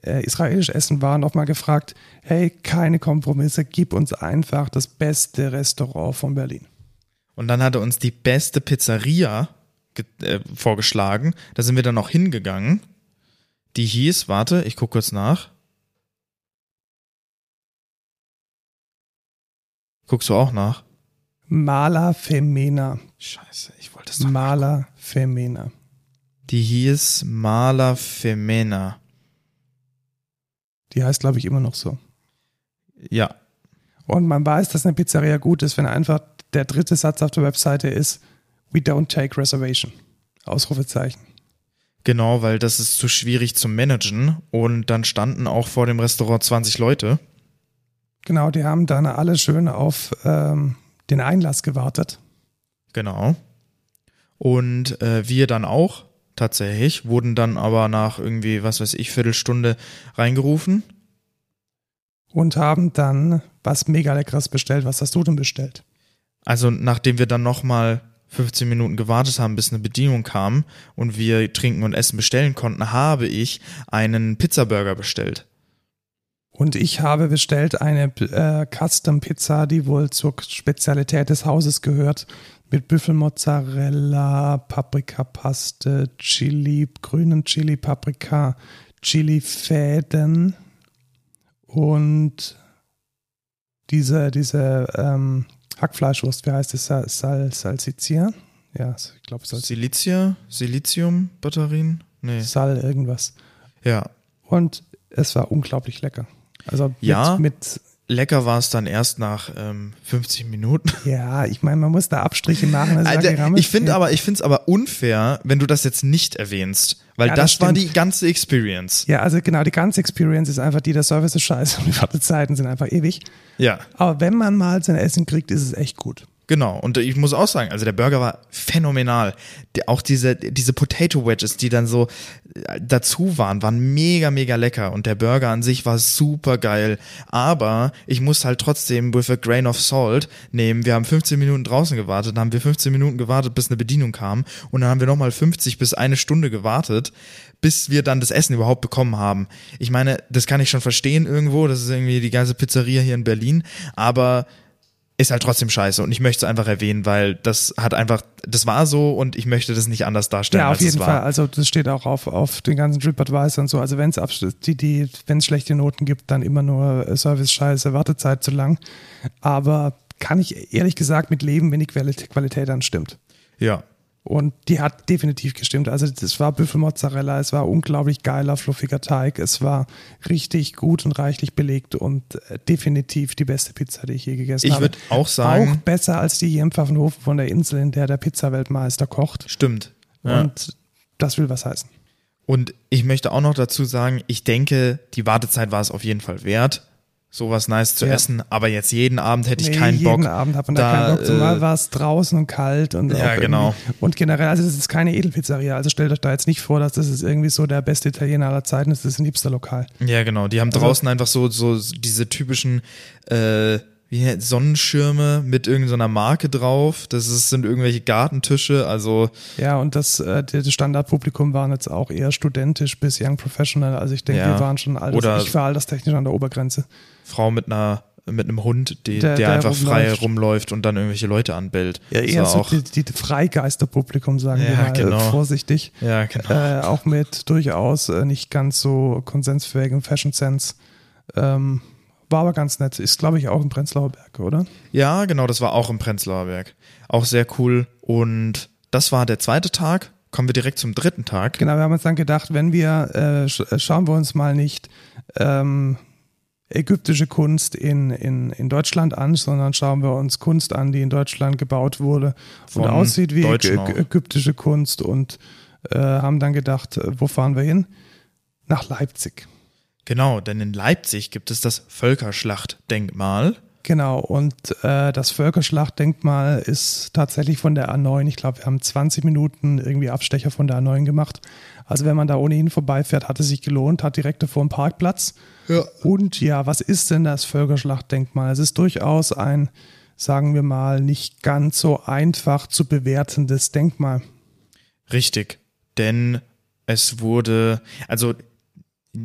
äh, israelisch essen waren, auch mal gefragt, hey, keine Kompromisse, gib uns einfach das beste Restaurant von Berlin. Und dann hat er uns die beste Pizzeria äh, vorgeschlagen. Da sind wir dann auch hingegangen. Die hieß, warte, ich gucke kurz nach. Guckst du auch nach? Mala Femena. Scheiße, ich wollte es doch Mala Femena. Die hieß Mala Femena. Die heißt, glaube ich, immer noch so. Ja. Und man weiß, dass eine Pizzeria gut ist, wenn einfach der dritte Satz auf der Webseite ist, we don't take reservation. Ausrufezeichen. Genau, weil das ist zu schwierig zu managen. Und dann standen auch vor dem Restaurant 20 Leute. Genau, die haben dann alle schön auf ähm, den Einlass gewartet. Genau. Und äh, wir dann auch tatsächlich, wurden dann aber nach irgendwie, was weiß ich, Viertelstunde reingerufen. Und haben dann was mega leckeres bestellt. Was hast du denn bestellt? Also nachdem wir dann nochmal 15 Minuten gewartet haben, bis eine Bedienung kam und wir trinken und essen bestellen konnten, habe ich einen Pizzaburger bestellt. Und ich habe bestellt eine äh, Custom Pizza, die wohl zur Spezialität des Hauses gehört, mit Büffelmozzarella, Paprikapaste, Chili, grünen Chili, Paprika, Chili-Fäden und diese, diese ähm, Hackfleischwurst, wie heißt es? Sal, Sal, Salsiccia? Ja, ich glaube Silicia? Silizium-Batterien? Nee. Sal irgendwas. Ja. Und es war unglaublich lecker. Also mit, ja, mit lecker war es dann erst nach ähm, 50 Minuten. Ja, ich meine, man muss da Abstriche machen. Also ich finde aber, ich finde es aber unfair, wenn du das jetzt nicht erwähnst, weil ja, das, das war die ganze Experience. Ja, also genau, die ganze Experience ist einfach die, der Service ist scheiße und die Wartezeiten sind einfach ewig. Ja. Aber wenn man mal sein Essen kriegt, ist es echt gut. Genau, und ich muss auch sagen, also der Burger war phänomenal. Die, auch diese, diese Potato Wedges, die dann so äh, dazu waren, waren mega, mega lecker. Und der Burger an sich war super geil. Aber ich muss halt trotzdem with a grain of salt nehmen. Wir haben 15 Minuten draußen gewartet, dann haben wir 15 Minuten gewartet, bis eine Bedienung kam. Und dann haben wir nochmal 50 bis eine Stunde gewartet, bis wir dann das Essen überhaupt bekommen haben. Ich meine, das kann ich schon verstehen irgendwo. Das ist irgendwie die ganze Pizzeria hier in Berlin. Aber ist halt trotzdem scheiße und ich möchte es einfach erwähnen, weil das hat einfach, das war so und ich möchte das nicht anders darstellen. Ja, auf jeden Fall. Also das steht auch auf, auf den ganzen TripAdvisor und so. Also wenn es die, die, wenn es schlechte Noten gibt, dann immer nur Service scheiße, Wartezeit zu lang. Aber kann ich ehrlich gesagt mit leben, wenn die Qualität dann stimmt. Ja, Und die hat definitiv gestimmt. Also es war Büffelmozzarella, es war unglaublich geiler, fluffiger Teig, es war richtig gut und reichlich belegt und äh, definitiv die beste Pizza, die ich je gegessen Ich habe. würde auch sagen, Auch besser als die hier im Pfaffenhofen von der Insel, in der der Pizzaweltmeister kocht. stimmt. Ja. Und das will was heißen. Und ich möchte auch noch dazu sagen, ich denke, die Wartezeit war es auf jeden Fall wert, sowas nice zu Ja. essen. Aber jetzt jeden Abend hätte ich Nee, keinen jeden Bock. Abend hat man da, da, keinen Bock. Zumal äh, war es draußen und kalt und Ja, genau. Und generell, also das ist keine Edelpizzeria. Also stellt euch da jetzt nicht vor, dass das ist irgendwie so der beste Italiener aller Zeiten ist. Das ist ein Hipsterlokal. Ja, genau. Die haben Also- draußen einfach so, so diese typischen äh, wie, Sonnenschirme mit irgendeiner Marke drauf. Das ist, sind irgendwelche Gartentische. Also Ja, und das, äh, das Standardpublikum waren jetzt auch eher studentisch bis Young Professional. Also ich denke, Ja. wir waren schon alters, Oder- ich war alterstechnisch an der Obergrenze. Frau mit einer mit einem Hund, die, Der- der, der einfach frei rumläuft. rumläuft und dann irgendwelche Leute anbellt. Ja, eher so auch, die, die Freigeisterpublikum, sagen wir Ja, mal genau. äh, vorsichtig. ja, genau. Äh, auch mit durchaus äh, nicht ganz so konsensfähigem Fashion Sense. Ähm, war aber ganz nett. Ist, glaube ich, auch im Prenzlauer Berg, oder? Ja, genau, das war auch im Prenzlauer Berg. Auch sehr cool. Und das war der zweite Tag. Kommen wir direkt zum dritten Tag. Genau, wir haben uns dann gedacht, wenn wir, äh, sch äh, schauen wir uns mal nicht ähm, ägyptische Kunst in, in, in Deutschland an, sondern schauen wir uns Kunst an, die in Deutschland gebaut wurde und Von aussieht wie ägyptische Kunst und äh, haben dann gedacht, äh, wo fahren wir hin? Nach Leipzig. Genau, denn in Leipzig gibt es das Völkerschlachtdenkmal. Genau, und äh, das Völkerschlachtdenkmal ist tatsächlich von der A9. Ich glaube, wir haben 20 Minuten irgendwie Abstecher von der A9 gemacht. Also wenn man da ohnehin vorbeifährt, hat es sich gelohnt, hat direkt davor einen Parkplatz. Ja. Und ja, was ist denn das Völkerschlachtdenkmal? Es ist durchaus ein, sagen wir mal, nicht ganz so einfach zu bewertendes Denkmal. Richtig, denn es wurde, also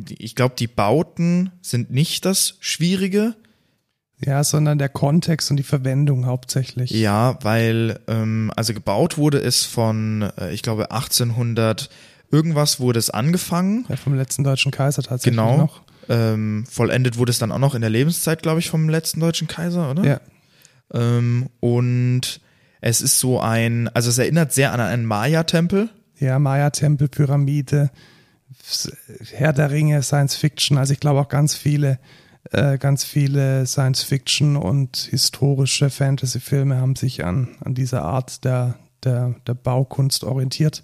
ich glaube, die Bauten sind nicht das Schwierige. Ja, sondern der Kontext und die Verwendung hauptsächlich. Ja, weil, ähm, also gebaut wurde es von, äh, ich glaube, 1800 irgendwas wurde es angefangen. Ja, vom letzten deutschen Kaiser tatsächlich Genau. noch. Ähm, vollendet wurde es dann auch noch in der Lebenszeit, glaube ich, vom letzten deutschen Kaiser, oder? Ja, Ähm, und es ist so ein, also es erinnert sehr an einen Maya-Tempel. Ja, Maya-Tempel, Pyramide, Herr der Ringe, Science Fiction. Also ich glaube auch ganz viele, äh, ganz viele Science Fiction und historische Fantasy-Filme haben sich an, an dieser Art der, der, der Baukunst orientiert.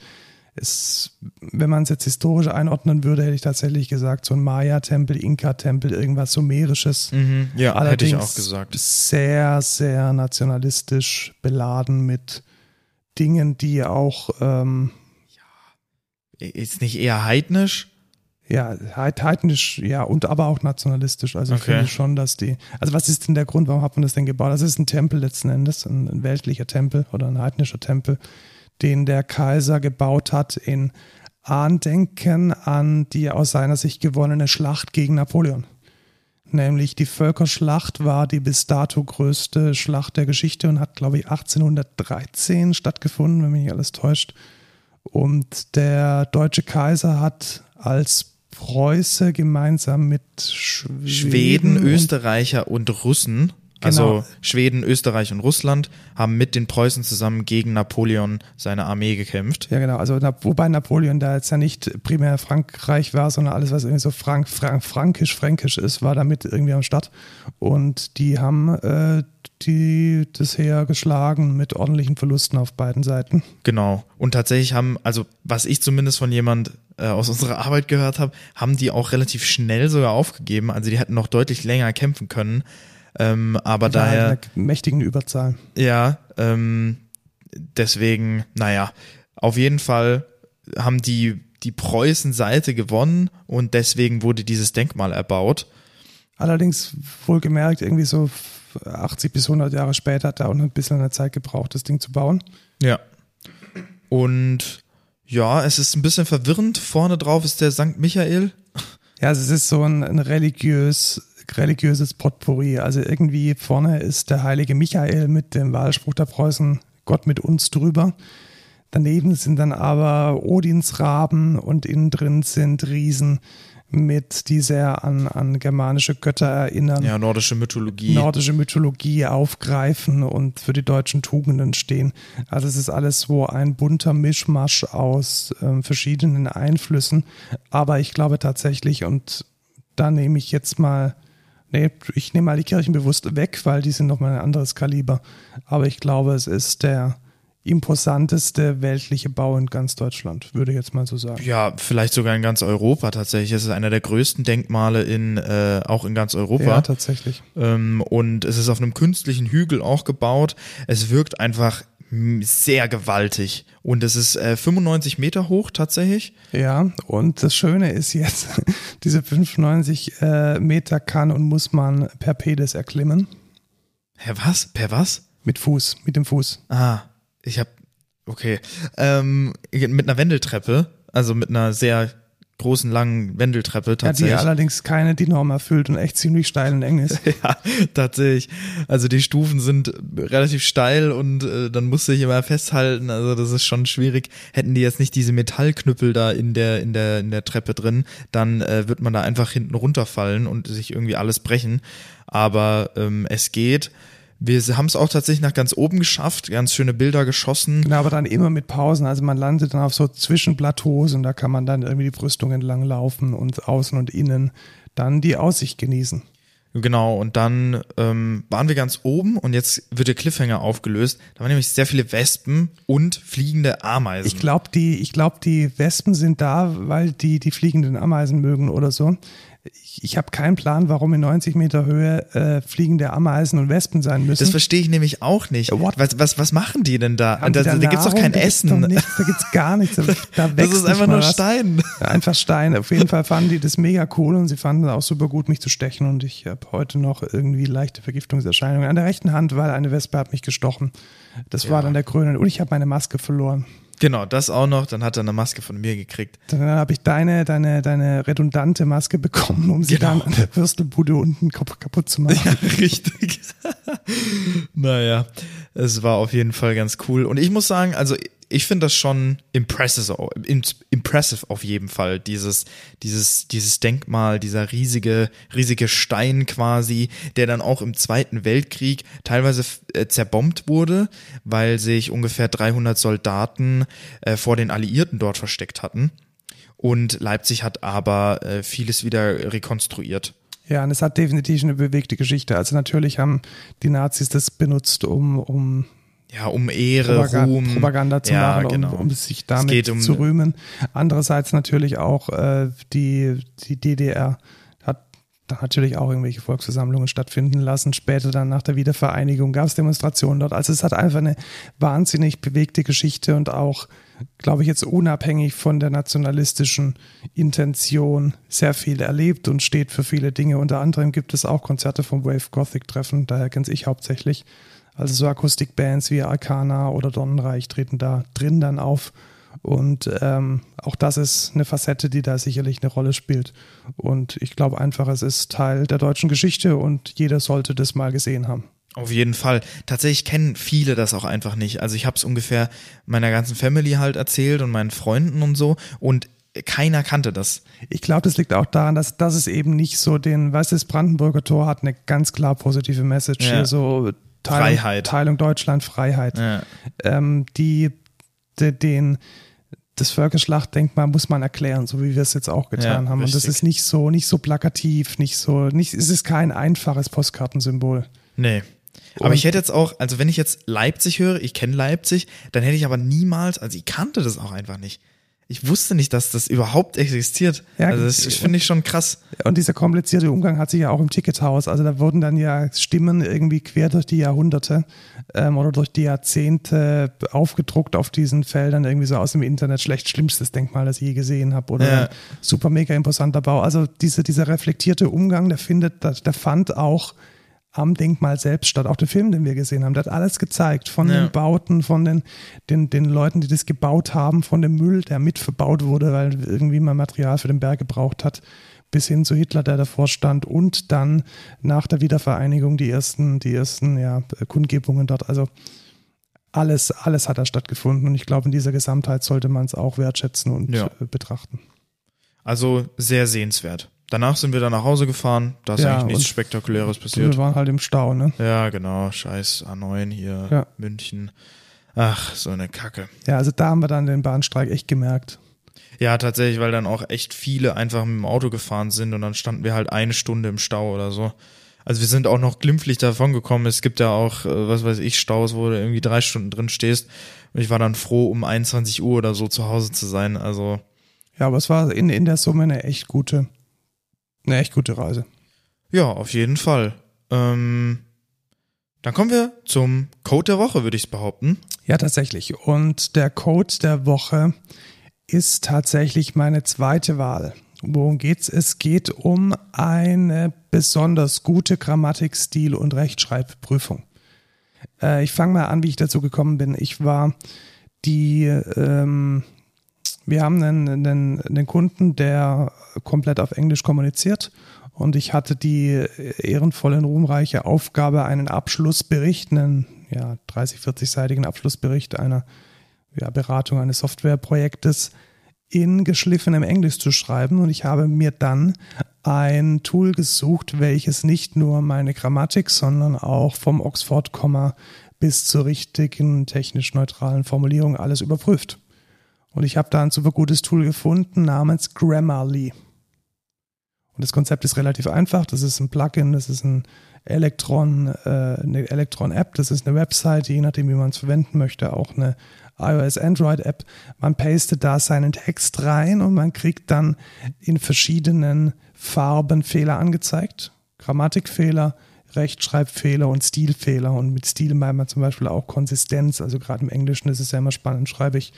Es, wenn man es jetzt historisch einordnen würde, hätte ich tatsächlich gesagt, so ein Maya-Tempel, Inka-Tempel, irgendwas Sumerisches. Ja, hätte ich auch Allerdings gesagt. Sehr, sehr nationalistisch beladen mit Dingen, die auch ähm, Ist nicht eher heidnisch? Ja, heidnisch, ja, und aber auch nationalistisch. Also ich Okay. finde schon, dass die. Also was ist denn der Grund, warum hat man das denn gebaut? Das ist ein Tempel letzten Endes, ein, ein weltlicher Tempel oder ein heidnischer Tempel, den der Kaiser gebaut hat in Andenken an die aus seiner Sicht gewonnene Schlacht gegen Napoleon. Nämlich die Völkerschlacht war die bis dato größte Schlacht der Geschichte und hat, glaube ich, 1813 stattgefunden, wenn mich nicht alles täuscht. Und der deutsche Kaiser hat als Preuße gemeinsam mit Schweden, Schweden, Österreicher und Russen, also Genau. Schweden, Österreich und Russland, haben mit den Preußen zusammen gegen Napoleon seine Armee gekämpft. Ja, genau. Also, wobei Napoleon da jetzt ja nicht primär Frankreich war, sondern alles, was irgendwie so Frank, Frank, frankisch-fränkisch ist, war damit irgendwie am Start. Und die haben äh, die, das Heer geschlagen mit ordentlichen Verlusten auf beiden Seiten. Genau. Und tatsächlich haben, also was ich zumindest von jemand äh, aus unserer Arbeit gehört habe, haben die auch relativ schnell sogar aufgegeben. Also die hätten noch deutlich länger kämpfen können. Ähm, aber halt daher, eine mächtigen Überzahl. ja, ähm, deswegen, naja, auf jeden Fall haben die die Preußen-Seite gewonnen und deswegen wurde dieses Denkmal erbaut. Allerdings wohlgemerkt, irgendwie so 80 bis 100 Jahre später hat er auch noch ein bisschen eine Zeit gebraucht, das Ding zu bauen. Ja. Und ja, es ist ein bisschen verwirrend. Vorne drauf ist der Sankt Michael. Ja, es ist so ein, ein religiös, religiöses Potpourri. Also irgendwie vorne ist der heilige Michael mit dem Wahlspruch der Preußen, Gott mit uns drüber. Daneben sind dann aber Odinsraben und innen drin sind Riesen mit, die sehr an, an germanische Götter erinnern. Ja, nordische Mythologie. Nordische Mythologie aufgreifen und für die deutschen Tugenden stehen. Also es ist alles so ein bunter Mischmasch aus ähm, verschiedenen Einflüssen. Aber ich glaube tatsächlich, und da nehme ich jetzt mal, nee, ich nehme mal die Kirchen bewusst weg, weil die sind nochmal ein anderes Kaliber. Aber ich glaube, es ist der imposanteste weltliche Bau in ganz Deutschland, würde ich jetzt mal so sagen. Ja, vielleicht sogar in ganz Europa tatsächlich. Es ist einer der größten Denkmale in äh, auch in ganz Europa. Ja, tatsächlich. Ähm, und es ist auf einem künstlichen Hügel auch gebaut. Es wirkt einfach sehr gewaltig und es ist äh, 95 Meter hoch tatsächlich. Ja, und das Schöne ist jetzt, diese 95 äh, Meter kann und muss man per Pedis erklimmen. Hä, was? Per was? Mit Fuß, mit dem Fuß. Ah, ich habe, okay, ähm, mit einer Wendeltreppe, also mit einer sehr großen, langen Wendeltreppe tatsächlich. Ja, die allerdings keine die Norm erfüllt und echt ziemlich steil und eng ist. ja, tatsächlich. Also die Stufen sind relativ steil und äh, dann musste ich immer festhalten. Also das ist schon schwierig. Hätten die jetzt nicht diese Metallknüppel da in der in der in der Treppe drin, dann äh, wird man da einfach hinten runterfallen und sich irgendwie alles brechen. Aber ähm, es geht. Wir haben es auch tatsächlich nach ganz oben geschafft, ganz schöne Bilder geschossen. Genau, aber dann immer mit Pausen. Also man landet dann auf so Zwischenplateaus und da kann man dann irgendwie die Brüstung entlang laufen und außen und innen dann die Aussicht genießen. Genau, und dann ähm, waren wir ganz oben und jetzt wird der Cliffhanger aufgelöst. Da waren nämlich sehr viele Wespen und fliegende Ameisen. Ich glaube, die, ich glaub, die Wespen sind da, weil die die fliegenden Ameisen mögen oder so ich, ich habe keinen Plan, warum in 90 Meter Höhe äh, fliegende Ameisen und Wespen sein müssen. Das verstehe ich nämlich auch nicht. What? Was, was, was machen die denn da? da, da, da gibt's doch kein da Essen. Gibt's doch nichts, da gibt's gar nichts. Da, da das ist einfach nur Stein. Ja, einfach Stein. Auf jeden Fall fanden die das mega cool und sie fanden es auch super gut, mich zu stechen. Und ich habe heute noch irgendwie leichte Vergiftungserscheinungen an der rechten Hand, weil eine Wespe hat mich gestochen. Das ja. war dann der Grüne. Und ich habe meine Maske verloren. Genau, das auch noch. Dann hat er eine Maske von mir gekriegt. Dann habe ich deine, deine, deine redundante Maske bekommen, um sie genau. dann an der Würstelbude unten kaputt zu machen. Ja, richtig. naja, es war auf jeden Fall ganz cool. Und ich muss sagen, also ich finde das schon impressive, impressive auf jeden Fall, dieses, dieses, dieses Denkmal, dieser riesige, riesige Stein quasi, der dann auch im Zweiten Weltkrieg teilweise äh, zerbombt wurde, weil sich ungefähr 300 Soldaten äh, vor den Alliierten dort versteckt hatten. Und Leipzig hat aber äh, vieles wieder rekonstruiert. Ja, und es hat definitiv eine bewegte Geschichte. Also natürlich haben die Nazis das benutzt, um, um ja, um Ehre, Propaganda, Ruhm. Propaganda zu ja, machen, genau. um, um sich damit um zu rühmen. Andererseits natürlich auch äh, die, die DDR hat da natürlich auch irgendwelche Volksversammlungen stattfinden lassen. Später dann nach der Wiedervereinigung gab es Demonstrationen dort. Also es hat einfach eine wahnsinnig bewegte Geschichte und auch, glaube ich, jetzt unabhängig von der nationalistischen Intention sehr viel erlebt und steht für viele Dinge. Unter anderem gibt es auch Konzerte vom Wave Gothic Treffen, daher kenne ich hauptsächlich. Also so Akustikbands wie Arcana oder Donnenreich treten da drin dann auf. Und ähm, auch das ist eine Facette, die da sicherlich eine Rolle spielt. Und ich glaube einfach, es ist Teil der deutschen Geschichte und jeder sollte das mal gesehen haben. Auf jeden Fall. Tatsächlich kennen viele das auch einfach nicht. Also ich habe es ungefähr meiner ganzen Family halt erzählt und meinen Freunden und so. Und keiner kannte das. Ich glaube, das liegt auch daran, dass das ist eben nicht so den, weißt du, das Brandenburger Tor hat eine ganz klar positive Message ja. hier, so Teilung, Freiheit. Teilung Deutschland, Freiheit. Ja. Ähm, die, die, den, das Völkerschlachtdenkmal muss man erklären, so wie wir es jetzt auch getan Ja, haben. Und das richtig. ist nicht so, nicht so plakativ, nicht so, nicht, es ist kein einfaches Postkartensymbol. Nee. Aber Und- ich hätte jetzt auch, also wenn ich jetzt Leipzig höre, ich kenne Leipzig, dann hätte ich aber niemals, also ich kannte das auch einfach nicht. Ich wusste nicht, dass das überhaupt existiert. Ja, also das finde ich schon krass. Und dieser komplizierte Umgang hat sich ja auch im Tickethaus. Also da wurden dann ja Stimmen irgendwie quer durch die Jahrhunderte ähm, oder durch die Jahrzehnte aufgedruckt auf diesen Feldern, irgendwie so aus dem Internet. Schlecht schlimmstes Denkmal, das ich je gesehen habe. Oder Ja. super mega imposanter Bau. Also diese, dieser reflektierte Umgang, der findet, der, der fand auch am Denkmal selbst statt. Auch der Film, den wir gesehen haben, der hat alles gezeigt. Von Ja. den Bauten, von den, den, den Leuten, die das gebaut haben, von dem Müll, der mit verbaut wurde, weil irgendwie man Material für den Berg gebraucht hat, bis hin zu Hitler, der davor stand und dann nach der Wiedervereinigung die ersten, die ersten ja, Kundgebungen dort. Also alles, alles hat da stattgefunden und ich glaube, in dieser Gesamtheit sollte man es auch wertschätzen und Ja. äh, betrachten. Also sehr sehenswert. Danach sind wir dann nach Hause gefahren. Da ist Ja, eigentlich nichts Spektakuläres Wir passiert. waren halt im Stau, ne? Ja, genau. Scheiß A9 hier, Ja. München. Ach, so eine Kacke. Ja, also da haben wir dann den Bahnstreik echt gemerkt. Ja, tatsächlich, weil dann auch echt viele einfach mit dem Auto gefahren sind und dann standen wir halt eine Stunde im Stau oder so. Also wir sind auch noch glimpflich davon gekommen. Es gibt ja auch, äh, was weiß ich, Staus, wo du irgendwie drei Stunden drin stehst. Und ich war dann froh, um 21 Uhr oder so zu Hause zu sein. Also Ja, aber es war in, in der Summe eine echt gute, eine echt gute Reise. ja, auf jeden Fall. Ähm, dann kommen wir zum Code der Woche, würde ich behaupten. Ja, tatsächlich. Und der Code der Woche ist tatsächlich meine zweite Wahl. Worum geht's? Es geht um eine besonders gute Grammatik, Stil und Rechtschreibprüfung. Äh, ich fange mal an, wie ich dazu gekommen bin. Ich war die, ähm, wir haben einen, einen, einen Kunden, der komplett auf Englisch kommuniziert und ich hatte die ehrenvolle und ruhmreiche Aufgabe, einen Abschlussbericht, einen ja, 30, 40-seitigen Abschlussbericht einer ja, Beratung eines Softwareprojektes in geschliffenem Englisch zu schreiben. Und ich habe mir dann ein Tool gesucht, welches nicht nur meine Grammatik, sondern auch vom Oxford-Komma bis zur richtigen technisch neutralen Formulierung alles überprüft. Und ich habe da ein super gutes Tool gefunden namens Grammarly. Und das Konzept ist relativ einfach. Das ist ein Plugin, das ist ein Elektron, äh, eine Elektron-App, das ist eine Website, je nachdem, wie man es verwenden möchte, auch eine iOS-Android-App. Man pastet da seinen Text rein und man kriegt dann in verschiedenen Farben Fehler angezeigt. Grammatikfehler, Rechtschreibfehler und Stilfehler. Und mit Stil meint man zum Beispiel auch Konsistenz. Also gerade im Englischen ist es ja immer spannend, schreibe ich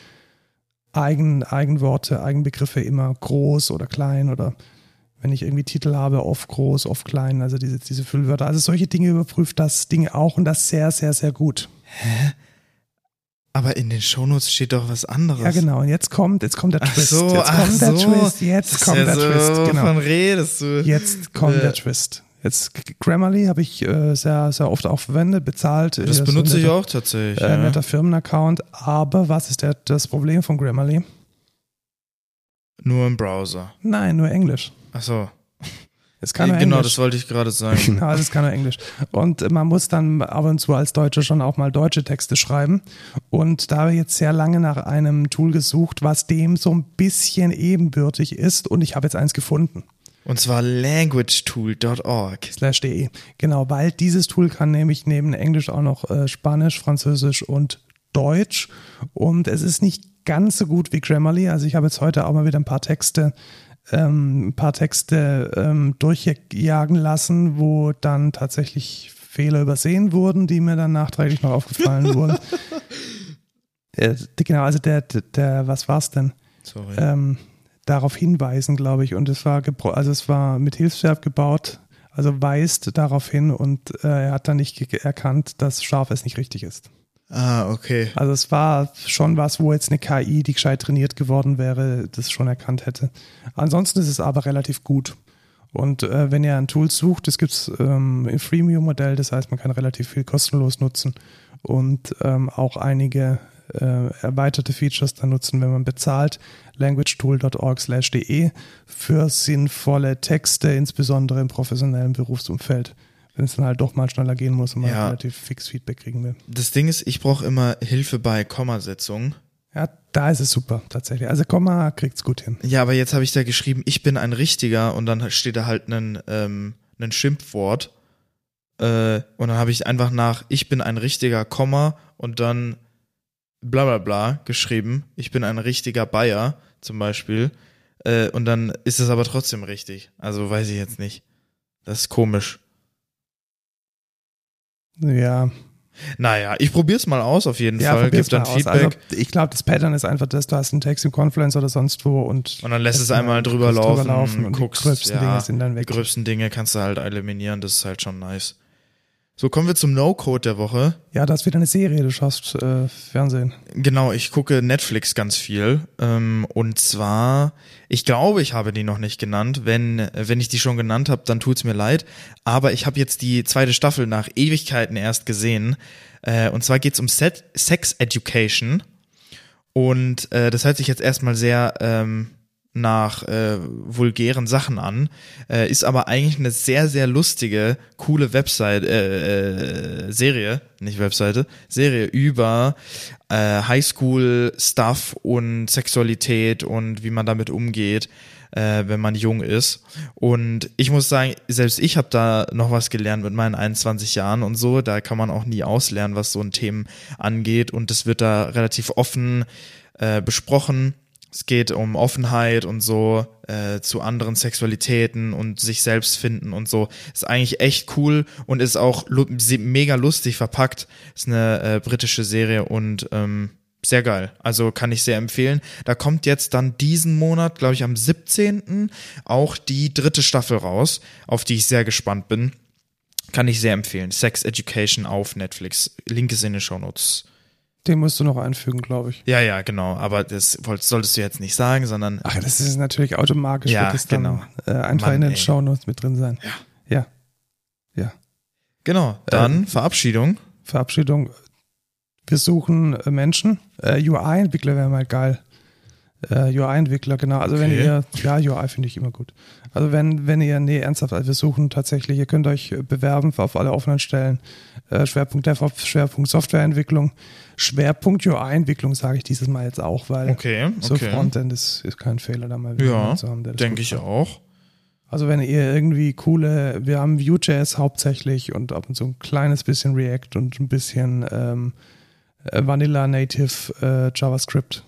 Eigen, Eigenworte, Eigenbegriffe immer groß oder klein oder wenn ich irgendwie Titel habe, oft groß, oft klein, also diese, diese Füllwörter. Also solche Dinge überprüft das Ding auch und das sehr, sehr, sehr gut. Aber in den Shownotes steht doch was anderes. Ja, genau. Und jetzt kommt, jetzt kommt der Ach Twist. so, jetzt kommt der so. Twist. Jetzt kommt ja der so, Twist. Genau. Redest du? Jetzt kommt Äh. der Twist. Jetzt Grammarly habe ich äh, sehr, sehr oft auch verwendet, bezahlt. Das ist benutze ein ich netter, auch tatsächlich. Äh, ja. netter Firmenaccount. Aber was ist der, das Problem von Grammarly? Nur im Browser. Nein, nur Englisch. Achso. Es kann nur Genau, Englisch. das wollte ich gerade sagen. Ja, das kann nur Englisch. Und man muss dann ab und zu als Deutscher schon auch mal deutsche Texte schreiben. Und da habe ich jetzt sehr lange nach einem Tool gesucht, was dem so ein bisschen ebenbürtig ist. Und ich habe jetzt eins gefunden. Und zwar languagetool.org. Slash de. Genau, weil dieses Tool kann nämlich neben Englisch auch noch äh, Spanisch, Französisch und Deutsch. Und es ist nicht ganz so gut wie Grammarly. Also ich habe jetzt heute auch mal wieder ein paar Texte ähm, ein paar Texte ähm, durchjagen lassen, wo dann tatsächlich Fehler übersehen wurden, die mir dann nachträglich noch aufgefallen wurden. Äh, genau, also der, der, der was war's denn? Sorry. ähm, darauf hinweisen, glaube ich. Und es war, also es war mit Hilfsverb gebaut, also weist darauf hin und äh, er hat dann nicht erkannt, dass scharf es nicht richtig ist. ah, okay. Also es war schon was, wo jetzt eine KI, die gescheit trainiert geworden wäre, das schon erkannt hätte. Ansonsten ist es aber relativ gut. Und äh, wenn ihr ein Tool sucht, das gibt es ähm, im Freemium-Modell, das heißt, man kann relativ viel kostenlos nutzen und ähm, auch einige äh, erweiterte Features dann nutzen, wenn man bezahlt. languagetool.org/de für sinnvolle Texte, insbesondere im professionellen Berufsumfeld. Wenn es dann halt doch mal schneller gehen muss und man Ja. relativ fix Feedback kriegen will. Das Ding ist, ich brauche immer Hilfe bei Kommasetzung. Ja, da ist es super, tatsächlich. Also Komma kriegt's gut hin. Ja, aber jetzt habe ich da geschrieben, ich bin ein Richtiger und dann steht da halt ein, ähm, ein Schimpfwort. Äh, und dann habe ich einfach nach ich bin ein richtiger Komma und dann bla bla bla geschrieben. Ich bin ein richtiger Bayer zum Beispiel. Äh, und dann ist es aber trotzdem richtig. Also weiß ich jetzt nicht. Das ist komisch. Ja, Naja, ich probiere es mal aus auf jeden ja Fall. probier's Gib dann aus. Feedback. Also, ich glaube, das Pattern ist einfach, dass du hast einen Text im Confluence oder sonst wo und und dann lässt es einmal drüber laufen, drüber laufen und guckst, die gröbsten ja, Dinge sind dann Die weg. gröbsten Dinge kannst du halt eliminieren, das ist halt schon nice. So, kommen wir zum No-Code der Woche. Ja, das ist wieder eine Serie, du schaust äh, Fernsehen. Genau, ich gucke Netflix ganz viel. Ähm, und zwar, ich glaube, ich habe die noch nicht genannt. Wenn, wenn ich die schon genannt habe, dann tut's mir leid. Aber ich habe jetzt die zweite Staffel nach Ewigkeiten erst gesehen. Äh, und zwar geht's um Set Sex Education. Und äh, das hört sich jetzt erstmal sehr, ähm, nach äh, vulgären Sachen an, äh, ist aber eigentlich eine sehr, sehr lustige, coole Website, äh, äh, Serie, nicht Webseite, Serie über äh, Highschool-Stuff und Sexualität und wie man damit umgeht, äh, wenn man jung ist. Und ich muss sagen, selbst ich habe da noch was gelernt mit meinen 21 Jahren und so. Da kann man auch nie auslernen, was so ein Themen angeht. Und es wird da relativ offen äh, besprochen es geht um Offenheit und so äh, zu anderen Sexualitäten und sich selbst finden und so. Ist eigentlich echt cool und ist auch lu mega lustig verpackt. Ist eine äh, britische Serie und ähm, sehr geil. Also kann ich sehr empfehlen. Da kommt jetzt dann diesen Monat, glaube ich, am 17. auch die dritte Staffel raus, auf die ich sehr gespannt bin. Kann ich sehr empfehlen. Sex Education auf Netflix. Link ist in den Show Notes. Den musst du noch einfügen, glaube ich. Ja, ja, genau. Aber das solltest du jetzt nicht sagen, sondern. Ach, das ist natürlich automatisch. Ja, wird das genau. Dann, äh, einfach Mann, in den. Shownotes mit drin sein. Ja. Ja. Ja. Genau. Dann Ähm, Verabschiedung. Verabschiedung. Wir suchen äh, Menschen. Äh, UI-Entwickler wäre mal geil. Äh, UI-Entwickler, genau. Also wenn Okay. ihr, ja, UI finde ich immer gut. Also wenn, wenn ihr, nee, ernsthaft, also wir suchen tatsächlich, ihr könnt euch äh, bewerben auf alle offenen Stellen. Äh, Schwerpunkt DevOps, Schwerpunkt Softwareentwicklung, Schwerpunkt UI-Entwicklung sage ich dieses Mal jetzt auch, weil Okay, so okay. Frontend ist, ist kein Fehler, da mal Ja, zu haben, das Denke ich kann. auch. Also wenn ihr irgendwie coole, wir haben Vue.js hauptsächlich und ab und zu ein kleines bisschen React und ein bisschen ähm, äh, Vanilla Native äh, JavaScript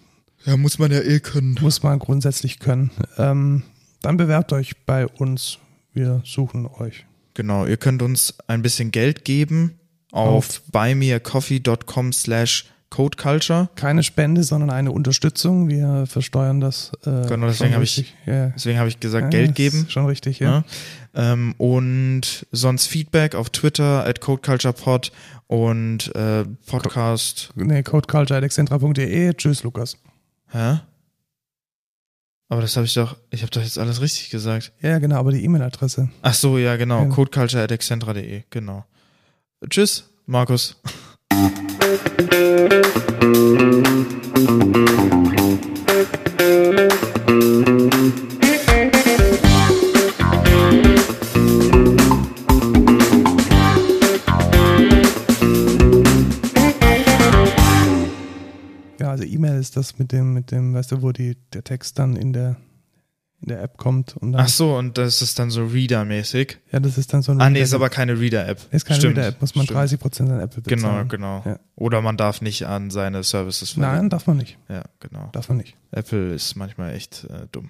Ja, muss man ja eh können. muss man grundsätzlich können. Ähm, dann bewerbt euch bei uns. Wir suchen euch. Genau, ihr könnt uns ein bisschen Geld geben auf buymeacoffee.com slash codeculture. Keine Spende, sondern eine Unterstützung. Wir versteuern das. Äh, Genau, deswegen habe ich-. Ja. Deswegen habe ich gesagt, Ja, Geld geben. Schon richtig, ja. Ja. Ähm, und sonst Feedback auf Twitter at codeculturepod und äh, Podcast. Nee, codeculture.excentra.de. Tschüss, Lukas. Hä? Aber das habe ich doch, ich habe doch jetzt alles richtig gesagt. Ja, genau, aber die E-Mail-Adresse. Ach so, ja, genau. Ja. codeculture.excentra.de, genau. Tschüss, Markus. Ja, also E-Mail ist das mit dem, mit dem, weißt du, wo die, der Text dann in der, in der App kommt und dann, Ach so, und das ist dann so Reader-mäßig. ja, das ist dann so eine Ah, nee, ist aber keine Reader-App. ist keine Reader-App, muss man stimmt. 30% an Apple Genau, bezahlen. genau. Ja. Oder man darf nicht an seine Services Nein, darf man nicht. Ja, genau. Darf man nicht. Apple ist manchmal echt äh, dumm.